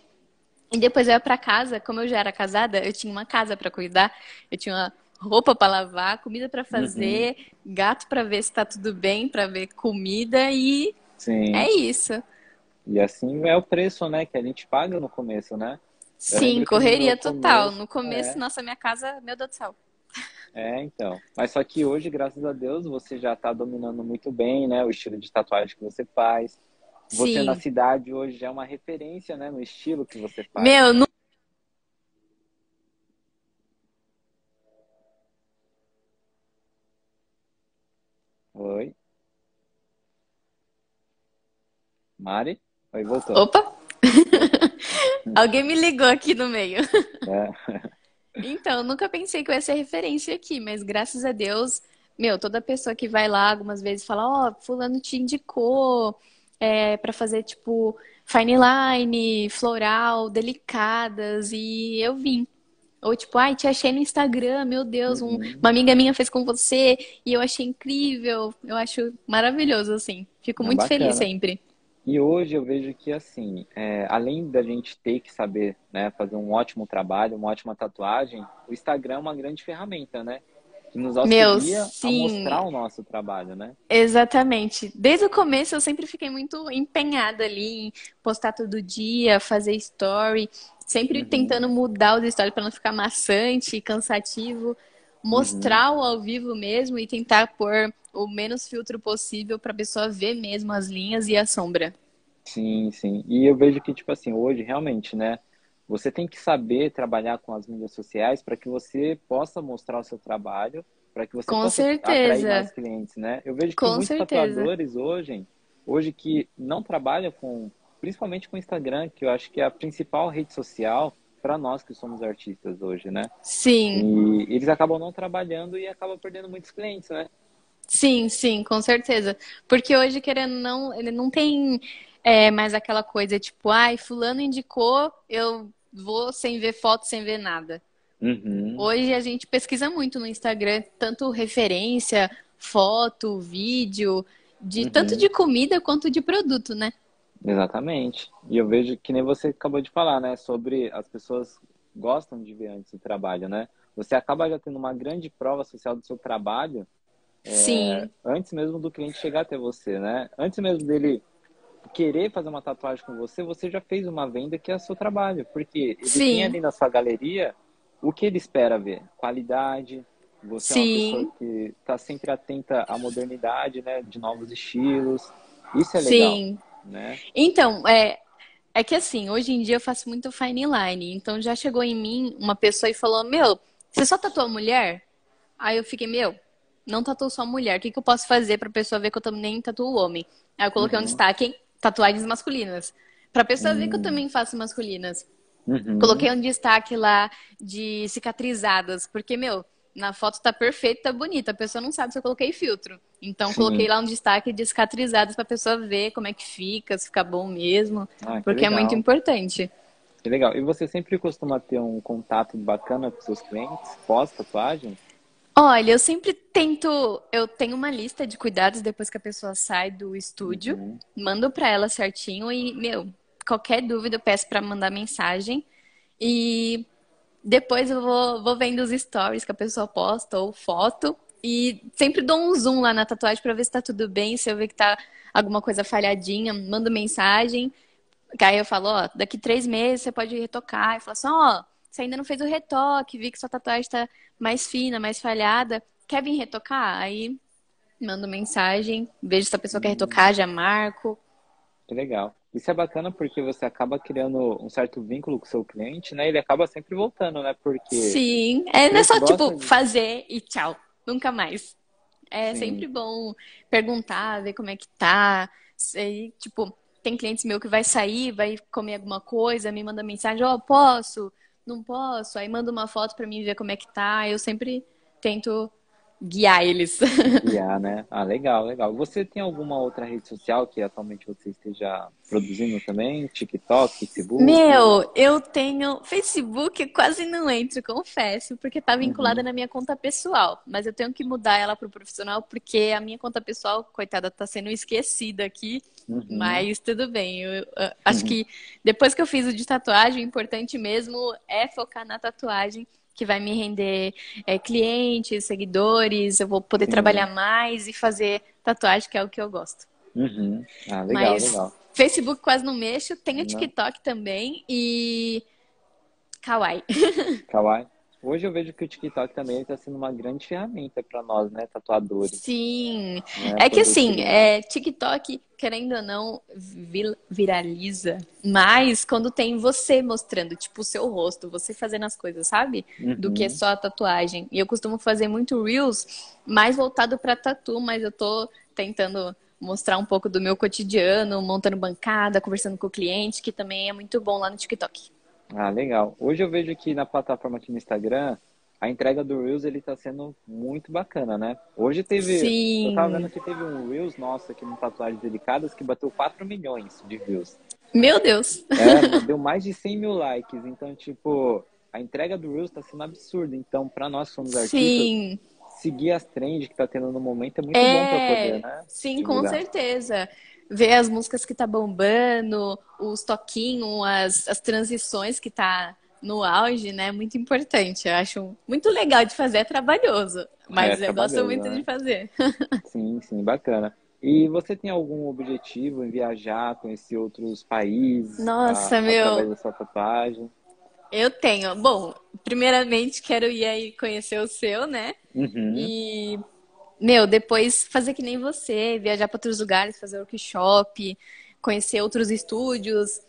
E depois eu ia para casa, como eu já era casada, eu tinha uma casa para cuidar, eu tinha uma roupa para lavar, comida para fazer, uhum. gato para ver se tá tudo bem, para ver comida e Sim. é isso. E assim é o preço, né, que a gente paga no começo, né? Sim, correria total. Começo, no começo, é... nossa, minha casa, meu Deus do céu. É, então. Mas só que hoje, graças a Deus, você já está dominando muito bem, né, o estilo de tatuagem que você faz. Você Sim. na cidade hoje é uma referência, né, no estilo que você faz. Meu, no... Oi. Mari? Oi, voltou. Opa! Alguém me ligou aqui no meio. É. Então, nunca pensei que eu ia ser referência aqui, mas graças a Deus, meu, toda pessoa que vai lá algumas vezes fala, ó, oh, fulano te indicou é, para fazer, tipo, fine line, floral, delicadas, e eu vim. Ou tipo, ai, te achei no Instagram, meu Deus, um, uhum. uma amiga minha fez com você e eu achei incrível. Eu acho maravilhoso, assim. Fico é muito bacana. feliz sempre. E hoje eu vejo que, assim, é, além da gente ter que saber né, fazer um ótimo trabalho, uma ótima tatuagem, o Instagram é uma grande ferramenta, né? Que nos auxilia Meu, a mostrar o nosso trabalho, né? Exatamente. Desde o começo eu sempre fiquei muito empenhada ali em postar todo dia, fazer story, sempre uhum. tentando mudar os stories para não ficar maçante, cansativo, mostrar uhum. o ao vivo mesmo e tentar pôr o menos filtro possível para a pessoa ver mesmo as linhas e a sombra. Sim, sim. E eu vejo que, tipo assim, hoje realmente, né? Você tem que saber trabalhar com as mídias sociais para que você possa mostrar o seu trabalho, para que você com possa certeza. atrair mais clientes, né? Eu vejo que com muitos certeza. tatuadores hoje, hoje que não trabalham com, principalmente com o Instagram, que eu acho que é a principal rede social para nós que somos artistas hoje, né? Sim. E eles acabam não trabalhando e acabam perdendo muitos clientes, né? Sim, sim, com certeza. Porque hoje, querendo não, ele não tem é, mais aquela coisa tipo, ai, fulano indicou, eu vou sem ver foto, sem ver nada. Uhum. Hoje a gente pesquisa muito no Instagram, tanto referência, foto, vídeo, de uhum. tanto de comida quanto de produto, né? Exatamente. E eu vejo que nem você acabou de falar, né? Sobre as pessoas gostam de ver antes o trabalho, né? Você acaba já tendo uma grande prova social do seu trabalho é, Sim. Antes mesmo do cliente chegar até você, né? Antes mesmo dele querer fazer uma tatuagem com você, você já fez uma venda que é o seu trabalho. Porque ele Sim. tem ali na sua galeria o que ele espera ver. Qualidade, você Sim. é uma pessoa que está sempre atenta à modernidade, né? De novos estilos. Isso é legal. Sim. Né? Então, é, é que assim, hoje em dia eu faço muito fine line. Então já chegou em mim uma pessoa e falou: Meu, você só tatua mulher? Aí eu fiquei, meu, não tatuo só mulher. O que, que eu posso fazer pra pessoa ver que eu também tatuo homem? Aí eu coloquei Uhum. um destaque em tatuagens masculinas. Pra pessoa ver que eu Hum. também faço masculinas. Uhum. Coloquei um destaque lá de cicatrizadas, porque, meu, na foto tá perfeito, tá bonita. A pessoa não sabe se eu coloquei filtro. Então, Sim. coloquei lá um destaque de cicatrizadas pra pessoa ver como é que fica, se fica bom mesmo. Ah, que Porque é legal. muito importante. Que legal. E você sempre costuma ter um contato bacana com seus clientes pós-tatuagem? Olha, eu sempre tento. Eu tenho uma lista de cuidados depois que a pessoa sai do estúdio, Uhum. mando pra ela certinho e, meu, qualquer dúvida eu peço pra mandar mensagem. E depois eu vou, vou vendo os stories que a pessoa posta ou foto. E sempre dou um zoom lá na tatuagem pra ver se tá tudo bem. Se eu ver que tá alguma coisa falhadinha, mando mensagem. Que Aí eu falo, ó, daqui três meses você pode retocar. E falo assim, ó, você ainda não fez o retoque, vi que sua tatuagem tá mais fina, mais falhada. Quer vir retocar? Aí mando mensagem, vejo se a pessoa quer retocar, já marco. Que legal. Isso é bacana porque você acaba criando um certo vínculo com o seu cliente, né? Ele acaba sempre voltando, né? Porque Sim, é, não é só tipo de- fazer e tchau, nunca mais. É Sim. sempre bom perguntar, ver como é que tá. Sei, tipo, tem clientes meu que vai sair, vai comer alguma coisa, me manda mensagem, ó, posso? Não posso? Aí manda uma foto pra mim ver como é que tá. Eu sempre tento guiar eles. guiar, né? Ah, legal, legal. Você tem alguma outra rede social que atualmente você esteja produzindo também? TikTok, Facebook? Meu, eu tenho Facebook, eu quase não entro, confesso, porque tá vinculada Uhum. na minha conta pessoal. Mas eu tenho que mudar ela pro profissional, porque a minha conta pessoal, coitada, tá sendo esquecida aqui. Uhum. Mas tudo bem. Eu, eu acho que depois que eu fiz o de tatuagem, o importante mesmo é focar na tatuagem, que vai me render é, clientes, seguidores, eu vou poder Sim. trabalhar mais e fazer tatuagem, que é o que eu gosto. Uhum. Ah, legal, Mas legal. Facebook quase não mexo, tenho Não. TikTok também e Kawaii. Kawaii. Hoje eu vejo que o TikTok também está sendo uma grande ferramenta para nós, né, tatuadores. Sim. né, É que assim, é, TikTok, querendo ou não, viraliza. Mas quando tem você mostrando, tipo, o seu rosto, você fazendo as coisas, sabe? Do Uhum. que só a tatuagem. E eu costumo fazer muito Reels mais voltado pra tatu, mas eu tô tentando mostrar um pouco do meu cotidiano, montando bancada, conversando com o cliente, que também é muito bom lá no TikTok. Ah, legal. Hoje eu vejo que na plataforma aqui no Instagram, a entrega do Reels ele tá sendo muito bacana, né? Hoje teve. Sim. Eu tava vendo que teve um Reels nosso aqui no Tatuagens Delicadas que bateu 4 milhões de views. Meu Deus! É, deu mais de 100 mil likes. Então, tipo, a entrega do Reels tá sendo absurda. Então, pra nós que somos artistas, Sim. seguir as trends que tá tendo no momento é muito bom pra É, poder, né? sim, com divulgar. certeza. Ver as músicas que tá bombando, os toquinhos, as, as transições que tá no auge, né? Muito importante. Eu acho muito legal de fazer, é trabalhoso. Mas É eu gosto muito né? de fazer. Sim, sim, bacana. E você tem algum objetivo em viajar, conhecer outros países? Nossa, a- meu. Através da sua tatuagem? Eu tenho. Bom, primeiramente quero ir aí conhecer o seu, né? Uhum. E, meu, depois fazer que nem você, viajar para outros lugares, fazer workshop, conhecer outros estúdios,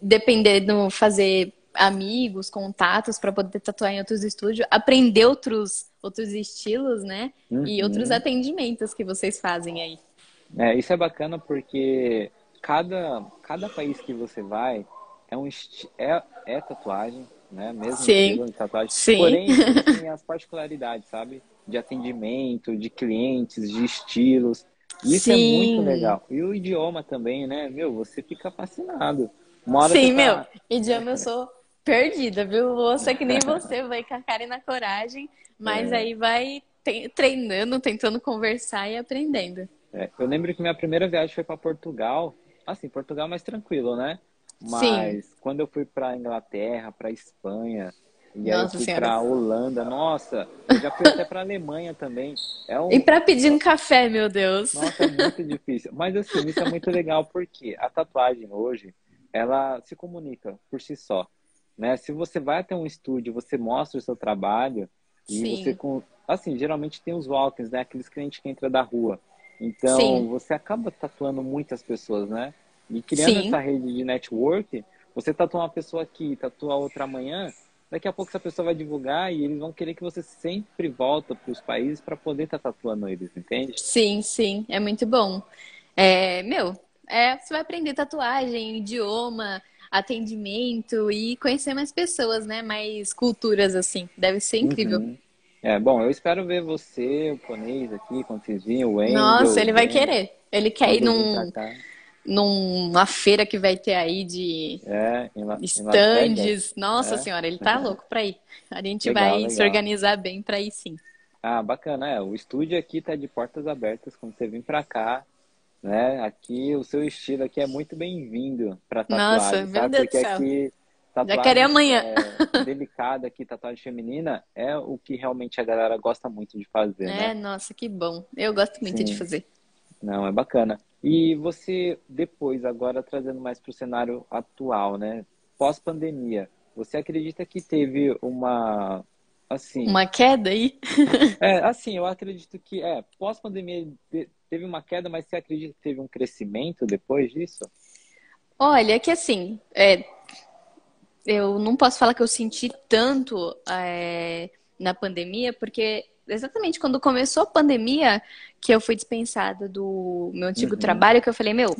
dependendo, fazer amigos, contatos para poder tatuar em outros estúdios, aprender outros, outros estilos, né? E Uhum. outros atendimentos que vocês fazem aí. É, isso é bacana porque cada, cada país que você vai é um é, é tatuagem, né? Mesmo Sim. tatuagem. Sim. Porém, têm as particularidades, sabe? De atendimento, de clientes, de estilos. Isso é Sim. muito legal. E o idioma também, né? Meu, você fica fascinado. Sim, você meu, tá... idioma eu sou perdida, viu? Vou ser que nem você, vai com a cara e na coragem, mas É. aí vai treinando, tentando conversar e aprendendo. É, eu lembro que minha primeira viagem foi para Portugal. Assim, Portugal é mais tranquilo, né? Mas quando eu fui para Inglaterra, para Espanha, e aí eu Nossa fui Senhora. para Holanda, nossa, eu já fui até para Alemanha também. É um, E pra pedir um café, meu Deus. nossa, é muito difícil. Mas assim, isso é muito legal porque a tatuagem hoje, ela se comunica por si só, né? Se você vai até um estúdio, você mostra o seu trabalho e Sim. você com, assim, geralmente tem os walk-ins, né? Aqueles clientes que entram da rua. Então, Sim. você acaba tatuando muitas pessoas, né? E criando Sim. essa rede de network, você tatua uma pessoa aqui, tatua outra amanhã, daqui a pouco essa pessoa vai divulgar e eles vão querer que você sempre volta para os países para poder estar tá tatuando eles, entende? Sim, sim, é muito bom. É, meu, é, você vai aprender tatuagem, idioma, atendimento e conhecer mais pessoas, né? Mais culturas, assim. Deve ser incrível. Uhum. É, bom, eu espero ver você, o Ponês aqui, quando vocês virem, o Wendel. Nossa, ele vai querer. Ele quer ir num, numa feira que vai ter aí de é, La, estandes. Nossa é. senhora, ele tá louco pra ir. A gente legal, vai legal. se organizar bem pra ir sim. Ah, bacana. É, o estúdio aqui tá de portas abertas. Quando você vir pra cá, né? Aqui o seu estilo aqui é muito bem-vindo para tatuagem, Nossa, meu sabe? Deus Porque do céu. aqui tatuagem Já querer amanhã. É, delicada aqui, tatuagem feminina, é o que realmente a galera gosta muito de fazer, é, né? nossa, que bom. Eu gosto muito Sim. de fazer. Não, é bacana. E você, depois, agora trazendo mais para o cenário atual, né? Pós-pandemia, você acredita que teve uma assim uma queda aí é assim eu acredito que é pós pandemia teve uma queda, mas você acredita que teve um crescimento depois disso? Olha, que assim, é, eu não posso falar que eu senti tanto é, na pandemia, porque exatamente quando começou a pandemia que eu fui dispensada do meu antigo uhum. trabalho, que eu falei, meu,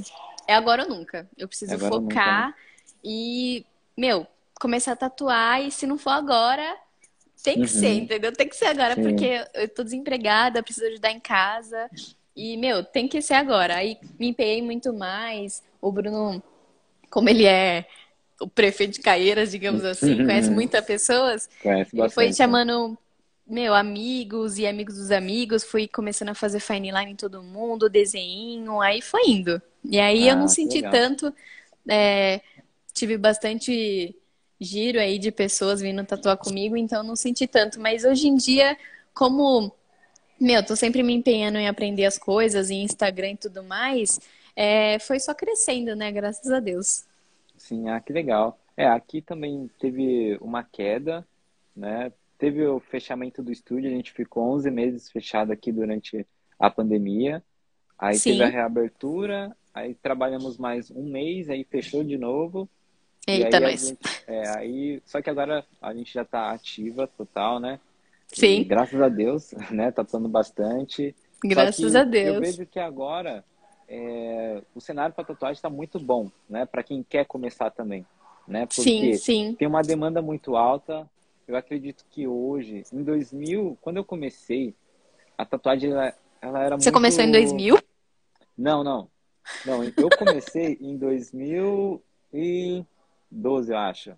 é agora ou nunca. Eu preciso é focar nunca, né? e, meu, começar a tatuar e se não for agora, tem que uhum. ser, entendeu? Tem que ser agora, Sim. porque eu tô desempregada, preciso ajudar em casa. E, meu, tem que ser agora. Aí me empenhei muito mais. O Bruno, como ele é o prefeito de Caieiras, digamos assim, conhece muitas pessoas. Conhece bastante. Ele foi chamando, meu, amigos e amigos dos amigos. Fui começando a fazer fine line em todo mundo, desenho. Aí foi indo. E aí ah, eu não senti legal. tanto. É, tive bastante giro aí de pessoas vindo tatuar comigo, então não senti tanto. Mas hoje em dia, como meu, tô sempre me empenhando em aprender as coisas, em Instagram e tudo mais. É, foi só crescendo, né? Graças a Deus. Sim, ah, que legal. É, aqui também teve uma queda, né? Teve o fechamento do estúdio, a gente ficou 11 meses fechado aqui durante a pandemia. Aí Sim. teve a reabertura, aí trabalhamos mais um mês, aí fechou de novo. Eita, nós. Gente, é, aí, só que agora a gente já tá ativa total, né? Sim. E, graças a Deus, né? Tá dando bastante. Graças a Deus. Eu vejo que agora é, o cenário para tatuagem está muito bom, né? Para quem quer começar também, né? Porque sim, sim. tem uma demanda muito alta. Eu acredito que hoje, em 2000, quando eu comecei, a tatuagem ela, ela era Você muito... começou em 2000? Não, não. Não, eu comecei em 2012, eu acho.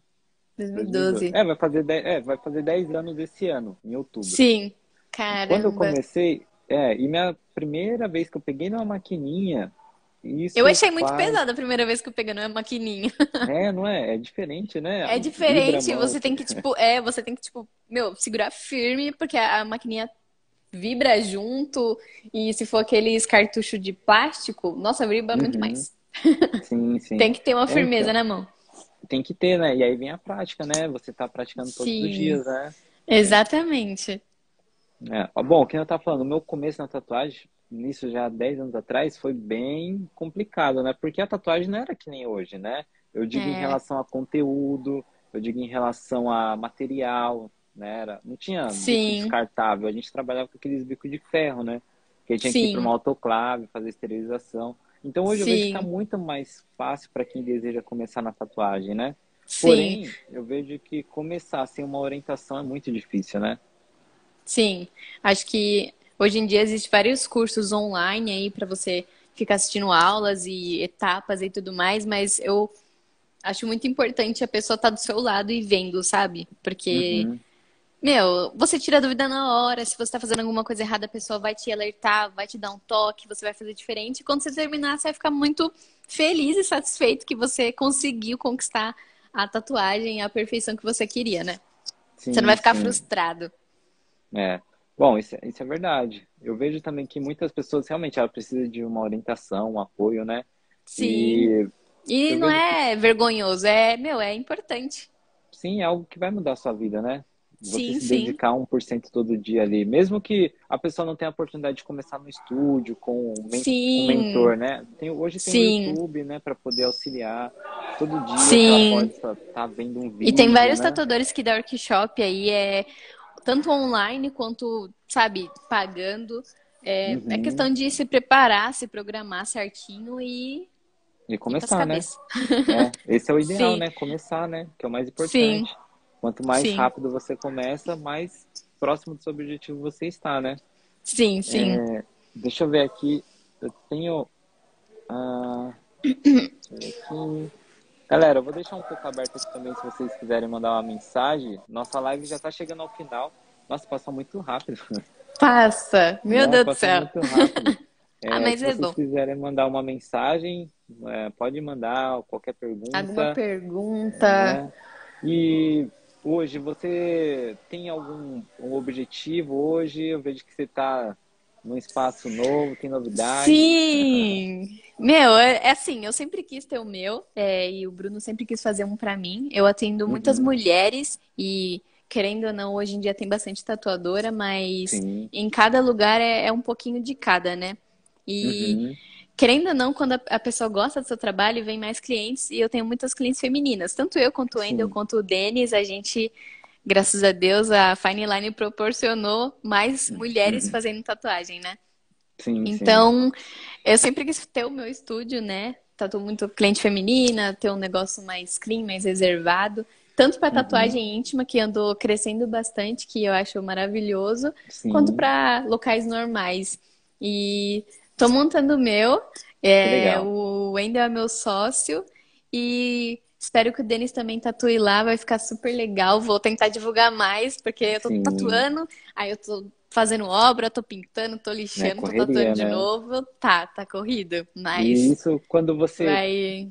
2012. É, vai fazer 10, é, vai fazer 10 anos esse ano, em outubro. Sim, caramba. Quando eu comecei, é, e minha primeira vez que eu peguei numa maquininha, isso eu achei muito pesado a primeira vez que eu peguei numa maquininha. É, não é? É diferente, né? É diferente, você tem que, tipo, é, você tem que, tipo, meu, segurar firme, porque a maquininha vibra junto, e se for aqueles cartuchos de plástico, nossa, vibra uhum. muito mais. Sim, sim. tem que ter uma firmeza é, então. na mão tem que ter, né? E aí vem a prática, né? Você tá praticando todos Sim. os dias, né? Exatamente. É. Bom, quem eu tava falando, o meu começo na tatuagem, nisso já há 10 anos atrás, foi bem complicado, né? Porque a tatuagem não era que nem hoje, né? Eu digo é. em relação a conteúdo, eu digo em relação a material, né? Era, não tinha Sim. descartável, a gente trabalhava com aqueles bicos de ferro, né? Que tinha Sim. que ir para uma autoclave, fazer esterilização. Então hoje Sim. eu vejo que está muito mais fácil para quem deseja começar na tatuagem, né? Sim. Porém, eu vejo que começar sem uma orientação é muito difícil, né? Sim, acho que hoje em dia existem vários cursos online aí para você ficar assistindo aulas e etapas e tudo mais, mas eu acho muito importante a pessoa estar tá do seu lado e vendo, sabe? Porque uhum. Meu, você tira a dúvida na hora. Se você está fazendo alguma coisa errada, a pessoa vai te alertar, vai te dar um toque, você vai fazer diferente. E quando você terminar, você vai ficar muito feliz e satisfeito que você conseguiu conquistar a tatuagem, a perfeição que você queria, né? Sim, você não vai ficar sim. frustrado. É. Bom, isso, é, isso é verdade. Eu vejo também que muitas pessoas realmente ela precisa de uma orientação, um apoio, né? Sim. E, e não vejo... é vergonhoso, é, meu, é importante. Sim, é algo que vai mudar a sua vida, né? Você sim, se dedicar sim. 1% todo dia ali. Mesmo que a pessoa não tenha a oportunidade de começar no estúdio com um mentor, né? Tem, hoje tem sim. o YouTube, né? Para poder auxiliar. Todo dia sim. ela pode estar tá vendo um vídeo. E tem vários né? tatuadores que dão workshop aí, é tanto online quanto, sabe, pagando. É, é uhum. é questão de se preparar, se programar certinho e. E começar, né? É, esse é o ideal, né? Começar, né? Que é o mais importante. Sim. Quanto mais sim. rápido você começa, mais próximo do seu objetivo você está, né? Sim, sim. É, deixa eu ver aqui. Eu tenho. Ah, aqui. Galera, eu vou deixar um pouco aberto aqui também se vocês quiserem mandar uma mensagem. Nossa live já está chegando ao final. Nossa, passou muito rápido. Passa! Meu Não, Deus do céu! Muito rápido. É, ah, mas se é vocês bom. quiserem mandar uma mensagem, é, pode mandar qualquer pergunta. Alguma pergunta. É. E hoje você tem algum um objetivo hoje? Eu vejo que você está num espaço novo, tem novidades. Sim! Meu, é, é, assim, eu sempre quis ter o meu, é, e o Bruno sempre quis fazer um para mim. Eu atendo uhum. muitas mulheres e, querendo ou não, hoje em dia tem bastante tatuadora, mas Sim. em cada lugar é, é, um pouquinho de cada, né? E. Uhum querendo ou não, quando a, pessoa gosta do seu trabalho, vem mais clientes e eu tenho muitas clientes femininas. Tanto eu quanto o Endel, quanto o Denis, a gente, graças a Deus, a Fine Line proporcionou mais mulheres uhum. fazendo tatuagem, né? Sim, então, sim. eu sempre quis ter o meu estúdio, né? Tatu muito cliente feminina, ter um negócio mais clean, mais reservado. Tanto para uhum. tatuagem uhum. íntima, que andou crescendo bastante, que eu acho maravilhoso, sim. quanto para locais normais. E Tô montando o meu. É, o Wendel é meu sócio. E espero que o Denis também tatue lá. Vai ficar super legal. Vou tentar divulgar mais, porque eu tô Sim. tatuando. Aí eu tô fazendo obra, tô pintando, tô lixando, é correria, tô tatuando né? de novo. Tá, tá corrido. Mas. E isso quando você. Vai...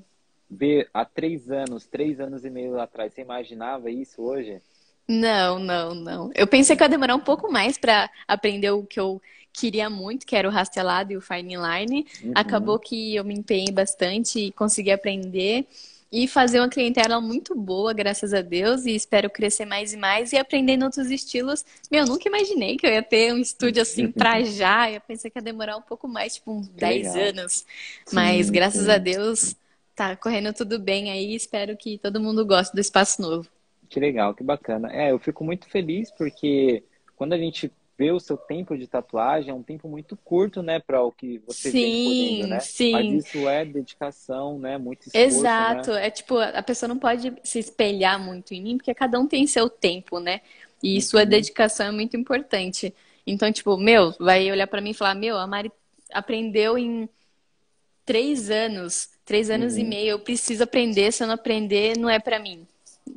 Vê há três anos, três anos e meio atrás, você imaginava isso hoje? Não, não, não. Eu pensei que ia demorar um pouco mais para aprender o que eu queria muito, que era o rastelado e o fine line. Uhum. Acabou que eu me empenhei bastante e consegui aprender e fazer uma clientela muito boa, graças a Deus, e espero crescer mais e mais e aprendendo outros estilos. Meu, eu nunca imaginei que eu ia ter um estúdio assim pra já. Eu pensei que ia demorar um pouco mais, tipo uns 10 anos. Sim, Mas graças sim. a Deus tá correndo tudo bem aí. Espero que todo mundo goste do espaço novo. Que legal, que bacana. É, eu fico muito feliz porque quando a gente vê o seu tempo de tatuagem, é um tempo muito curto, né, para o que você sim, vem podendo, né? Sim. Mas isso é dedicação, né? Muito esforço, Exato. Né? É tipo, a pessoa não pode se espelhar muito em mim, porque cada um tem seu tempo, né? E uhum. sua dedicação é muito importante. Então, tipo, meu, vai olhar para mim e falar, meu, a Mari aprendeu em três anos, três anos uhum. e meio, eu preciso aprender, se eu não aprender, não é para mim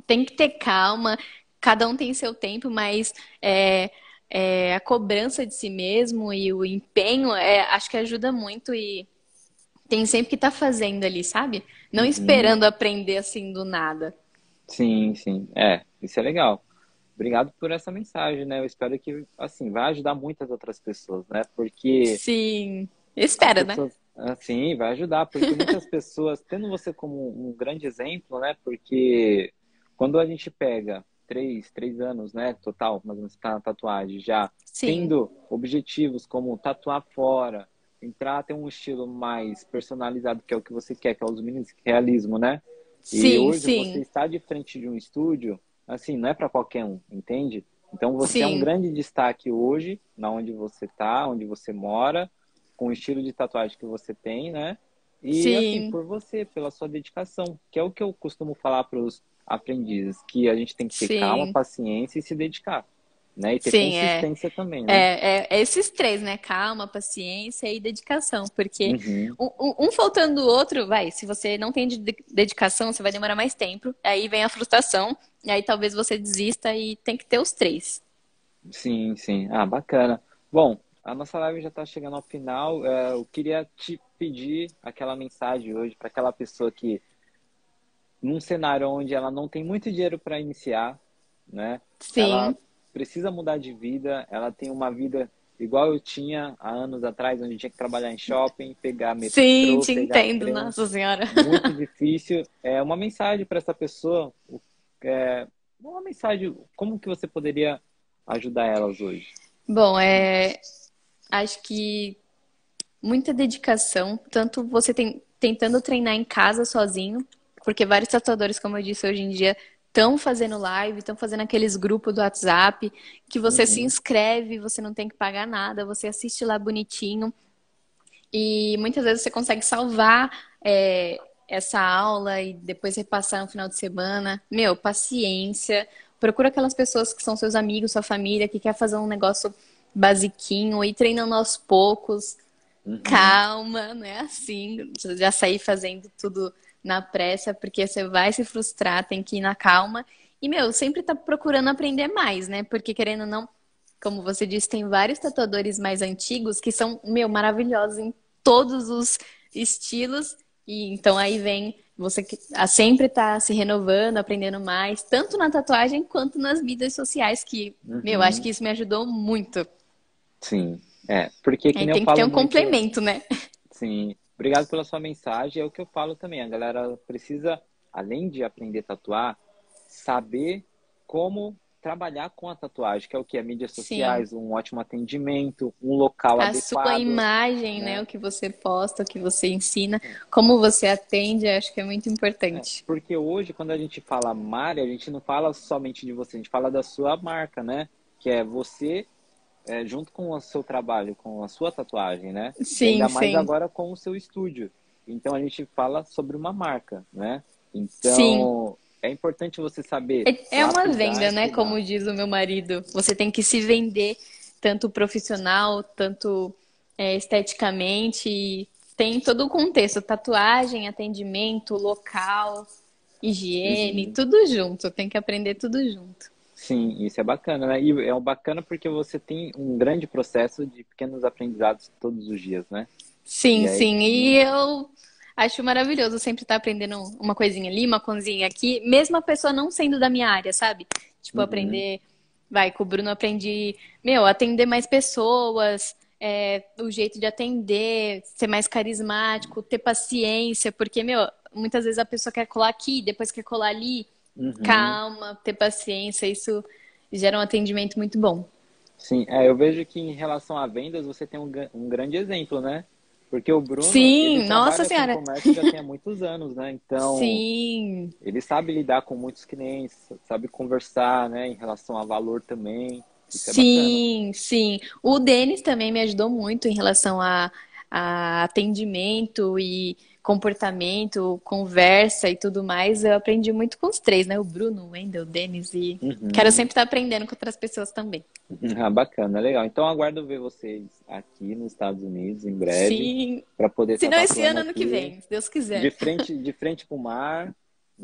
tem que ter calma, cada um tem seu tempo, mas é, é, a cobrança de si mesmo e o empenho, é, acho que ajuda muito e tem sempre que estar tá fazendo ali, sabe? Não uhum. esperando aprender assim do nada. Sim, sim. É, isso é legal. Obrigado por essa mensagem, né? Eu espero que, assim, vai ajudar muitas outras pessoas, né? Porque... Sim, espera, né? pessoas... né? Sim, vai ajudar, porque muitas pessoas, tendo você como um grande exemplo, né? Porque quando a gente pega três, três anos, né, total, mas menos na tatuagem, já Sim. tendo objetivos como tatuar fora, entrar, ter um estilo mais personalizado, que é o que você quer, que é os meninos realismo, né? Sim, e hoje sim. você está de frente de um estúdio, assim, não é para qualquer um, entende? Então você sim. é um grande destaque hoje, na onde você está, onde você mora, com o estilo de tatuagem que você tem, né? E Sim. assim, por você, pela sua dedicação, que é o que eu costumo falar para os aprendizes, que a gente tem que ter Sim. calma, paciência e se dedicar. Né? E ter Sim, é. consistência é. também, né? É, é, esses três, né? Calma, paciência e dedicação. Porque uhum. um, um, faltando o outro, vai, se você não tem dedicação, você vai demorar mais tempo. Aí vem a frustração, e aí talvez você desista e tem que ter os três. Sim, sim. Ah, bacana. Bom, a nossa live já está chegando ao final. É, eu queria te pedir aquela mensagem hoje para aquela pessoa que num cenário onde ela não tem muito dinheiro para iniciar, né? Sim. Ela precisa mudar de vida, ela tem uma vida igual eu tinha há anos atrás, onde tinha que trabalhar em shopping, pegar metrô, Sim, te entendo, nossa senhora. Muito difícil. É uma mensagem para essa pessoa. É, uma mensagem, como que você poderia ajudar elas hoje? Bom, é, acho que muita dedicação, tanto você tem, tentando treinar em casa sozinho, porque vários tatuadores, como eu disse, hoje em dia estão fazendo live, estão fazendo aqueles grupos do WhatsApp, que você uhum. se inscreve, você não tem que pagar nada, você assiste lá bonitinho. E muitas vezes você consegue salvar é, essa aula e depois repassar no final de semana. Meu, paciência. Procura aquelas pessoas que são seus amigos, sua família, que quer fazer um negócio basiquinho e treinando aos poucos. Uhum. Calma, não é assim. Já sair fazendo tudo na pressa, porque você vai se frustrar, tem que ir na calma. E, meu, sempre tá procurando aprender mais, né? Porque, querendo ou não, como você disse, tem vários tatuadores mais antigos que são, meu, maravilhosos em todos os estilos. E então aí vem você sempre tá se renovando, aprendendo mais, tanto na tatuagem quanto nas mídias sociais, que, uhum. meu, acho que isso me ajudou muito. Sim, é, porque que tem que ter um muito... complemento, né? Sim, obrigado pela sua mensagem, é o que eu falo também, a galera precisa, além de aprender a tatuar, saber como trabalhar com a tatuagem, que é o que? Mídias sociais, Sim. um ótimo atendimento, um local a adequado. A sua imagem, né? né? O que você posta, o que você ensina, como você atende, acho que é muito importante. É, porque hoje, quando a gente fala Mari, a gente não fala somente de você, a gente fala da sua marca, né? Que é você é, junto com o seu trabalho, com a sua tatuagem, né? Sim, e ainda mais sim. agora com o seu estúdio. Então a gente fala sobre uma marca, né? Então, sim é importante você saber. É, é uma venda, né? Como diz o meu marido. Você tem que se vender tanto profissional, tanto é, esteticamente. Tem todo o contexto: tatuagem, atendimento, local, higiene, uhum. tudo junto. Tem que aprender tudo junto. Sim, isso é bacana, né? E é bacana porque você tem um grande processo de pequenos aprendizados todos os dias, né? Sim, e aí, sim. E eu Acho maravilhoso sempre estar aprendendo uma coisinha ali, uma coisinha aqui, mesmo a pessoa não sendo da minha área, sabe? Tipo, uhum. aprender. Vai, com o Bruno aprendi, meu, atender mais pessoas, é, o jeito de atender, ser mais carismático, ter paciência, porque, meu, muitas vezes a pessoa quer colar aqui, depois quer colar ali. Uhum. Calma, ter paciência, isso gera um atendimento muito bom. Sim, é, eu vejo que em relação a vendas você tem um, um grande exemplo, né? Porque o Bruno, Sim, nossa senhora. com comércio já tem há muitos anos, né? Então, Sim. ele sabe lidar com muitos clientes, sabe conversar, né, em relação a valor também. Isso é sim, é sim. O Denis também me ajudou muito em relação a, a atendimento e comportamento, conversa e tudo mais, eu aprendi muito com os três, né? O Bruno, o Wendel, o Denis e uhum. quero sempre estar aprendendo com outras pessoas também. Ah, bacana, legal. Então aguardo ver vocês aqui nos Estados Unidos em breve. Sim. Para poder Se não esse ano, ano que vem, se Deus quiser. De frente, de frente pro mar. Né?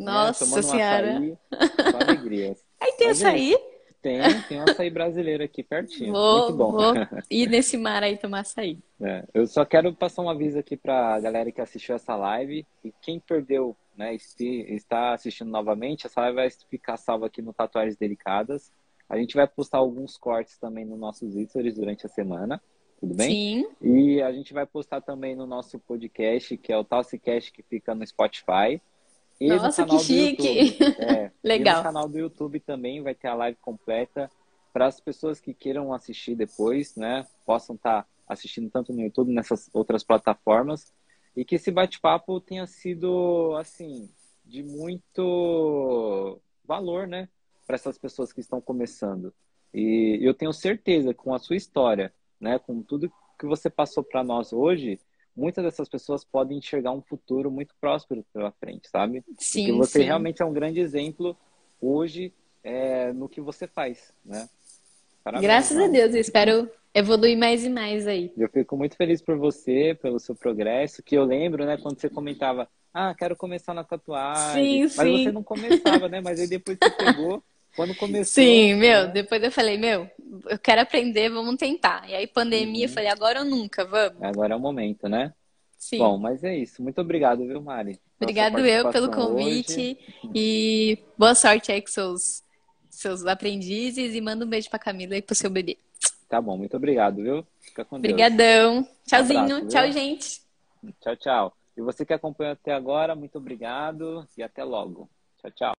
Nossa né? senhora. Um açaí, só alegria. Aí tem Mas açaí? É tem, tem um açaí brasileiro aqui pertinho. Vou, Muito bom. Vou ir nesse mar aí tomar açaí. É, eu só quero passar um aviso aqui para a galera que assistiu essa live. E quem perdeu, né, está assistindo novamente, essa live vai ficar salva aqui no Tatuagens Delicadas. A gente vai postar alguns cortes também nos nossos stories durante a semana. Tudo bem? Sim. E a gente vai postar também no nosso podcast, que é o Talsicast, que fica no Spotify. E Nossa, que chique! É, Legal. E no canal do YouTube também vai ter a live completa para as pessoas que queiram assistir depois, né? Possam estar tá assistindo tanto no YouTube nessas outras plataformas e que esse bate-papo tenha sido assim de muito valor, né? Para essas pessoas que estão começando. E eu tenho certeza com a sua história, né? Com tudo que você passou para nós hoje, muitas dessas pessoas podem enxergar um futuro muito próspero pela frente, sabe? Sim, Porque você sim. realmente é um grande exemplo hoje é, no que você faz, né? Parabéns, Graças a Deus, eu espero evoluir mais e mais aí. Eu fico muito feliz por você, pelo seu progresso, que eu lembro, né, quando você comentava, ah, quero começar na tatuagem, sim, mas sim. você não começava, né? Mas aí depois você pegou quando começou. Sim, meu, né? depois eu falei, meu, eu quero aprender, vamos tentar. E aí, pandemia, uhum. eu falei, agora ou nunca, vamos. Agora é o momento, né? Sim. Bom, mas é isso. Muito obrigado, viu, Mari? Obrigado eu pelo convite hoje. e boa sorte aí com seus, seus aprendizes e manda um beijo pra Camila e pro seu bebê. Tá bom, muito obrigado, viu? Fica com Deus. Obrigadão. Tchauzinho. Um abraço, tchau, gente. Tchau, tchau. E você que acompanhou até agora, muito obrigado e até logo. Tchau, tchau.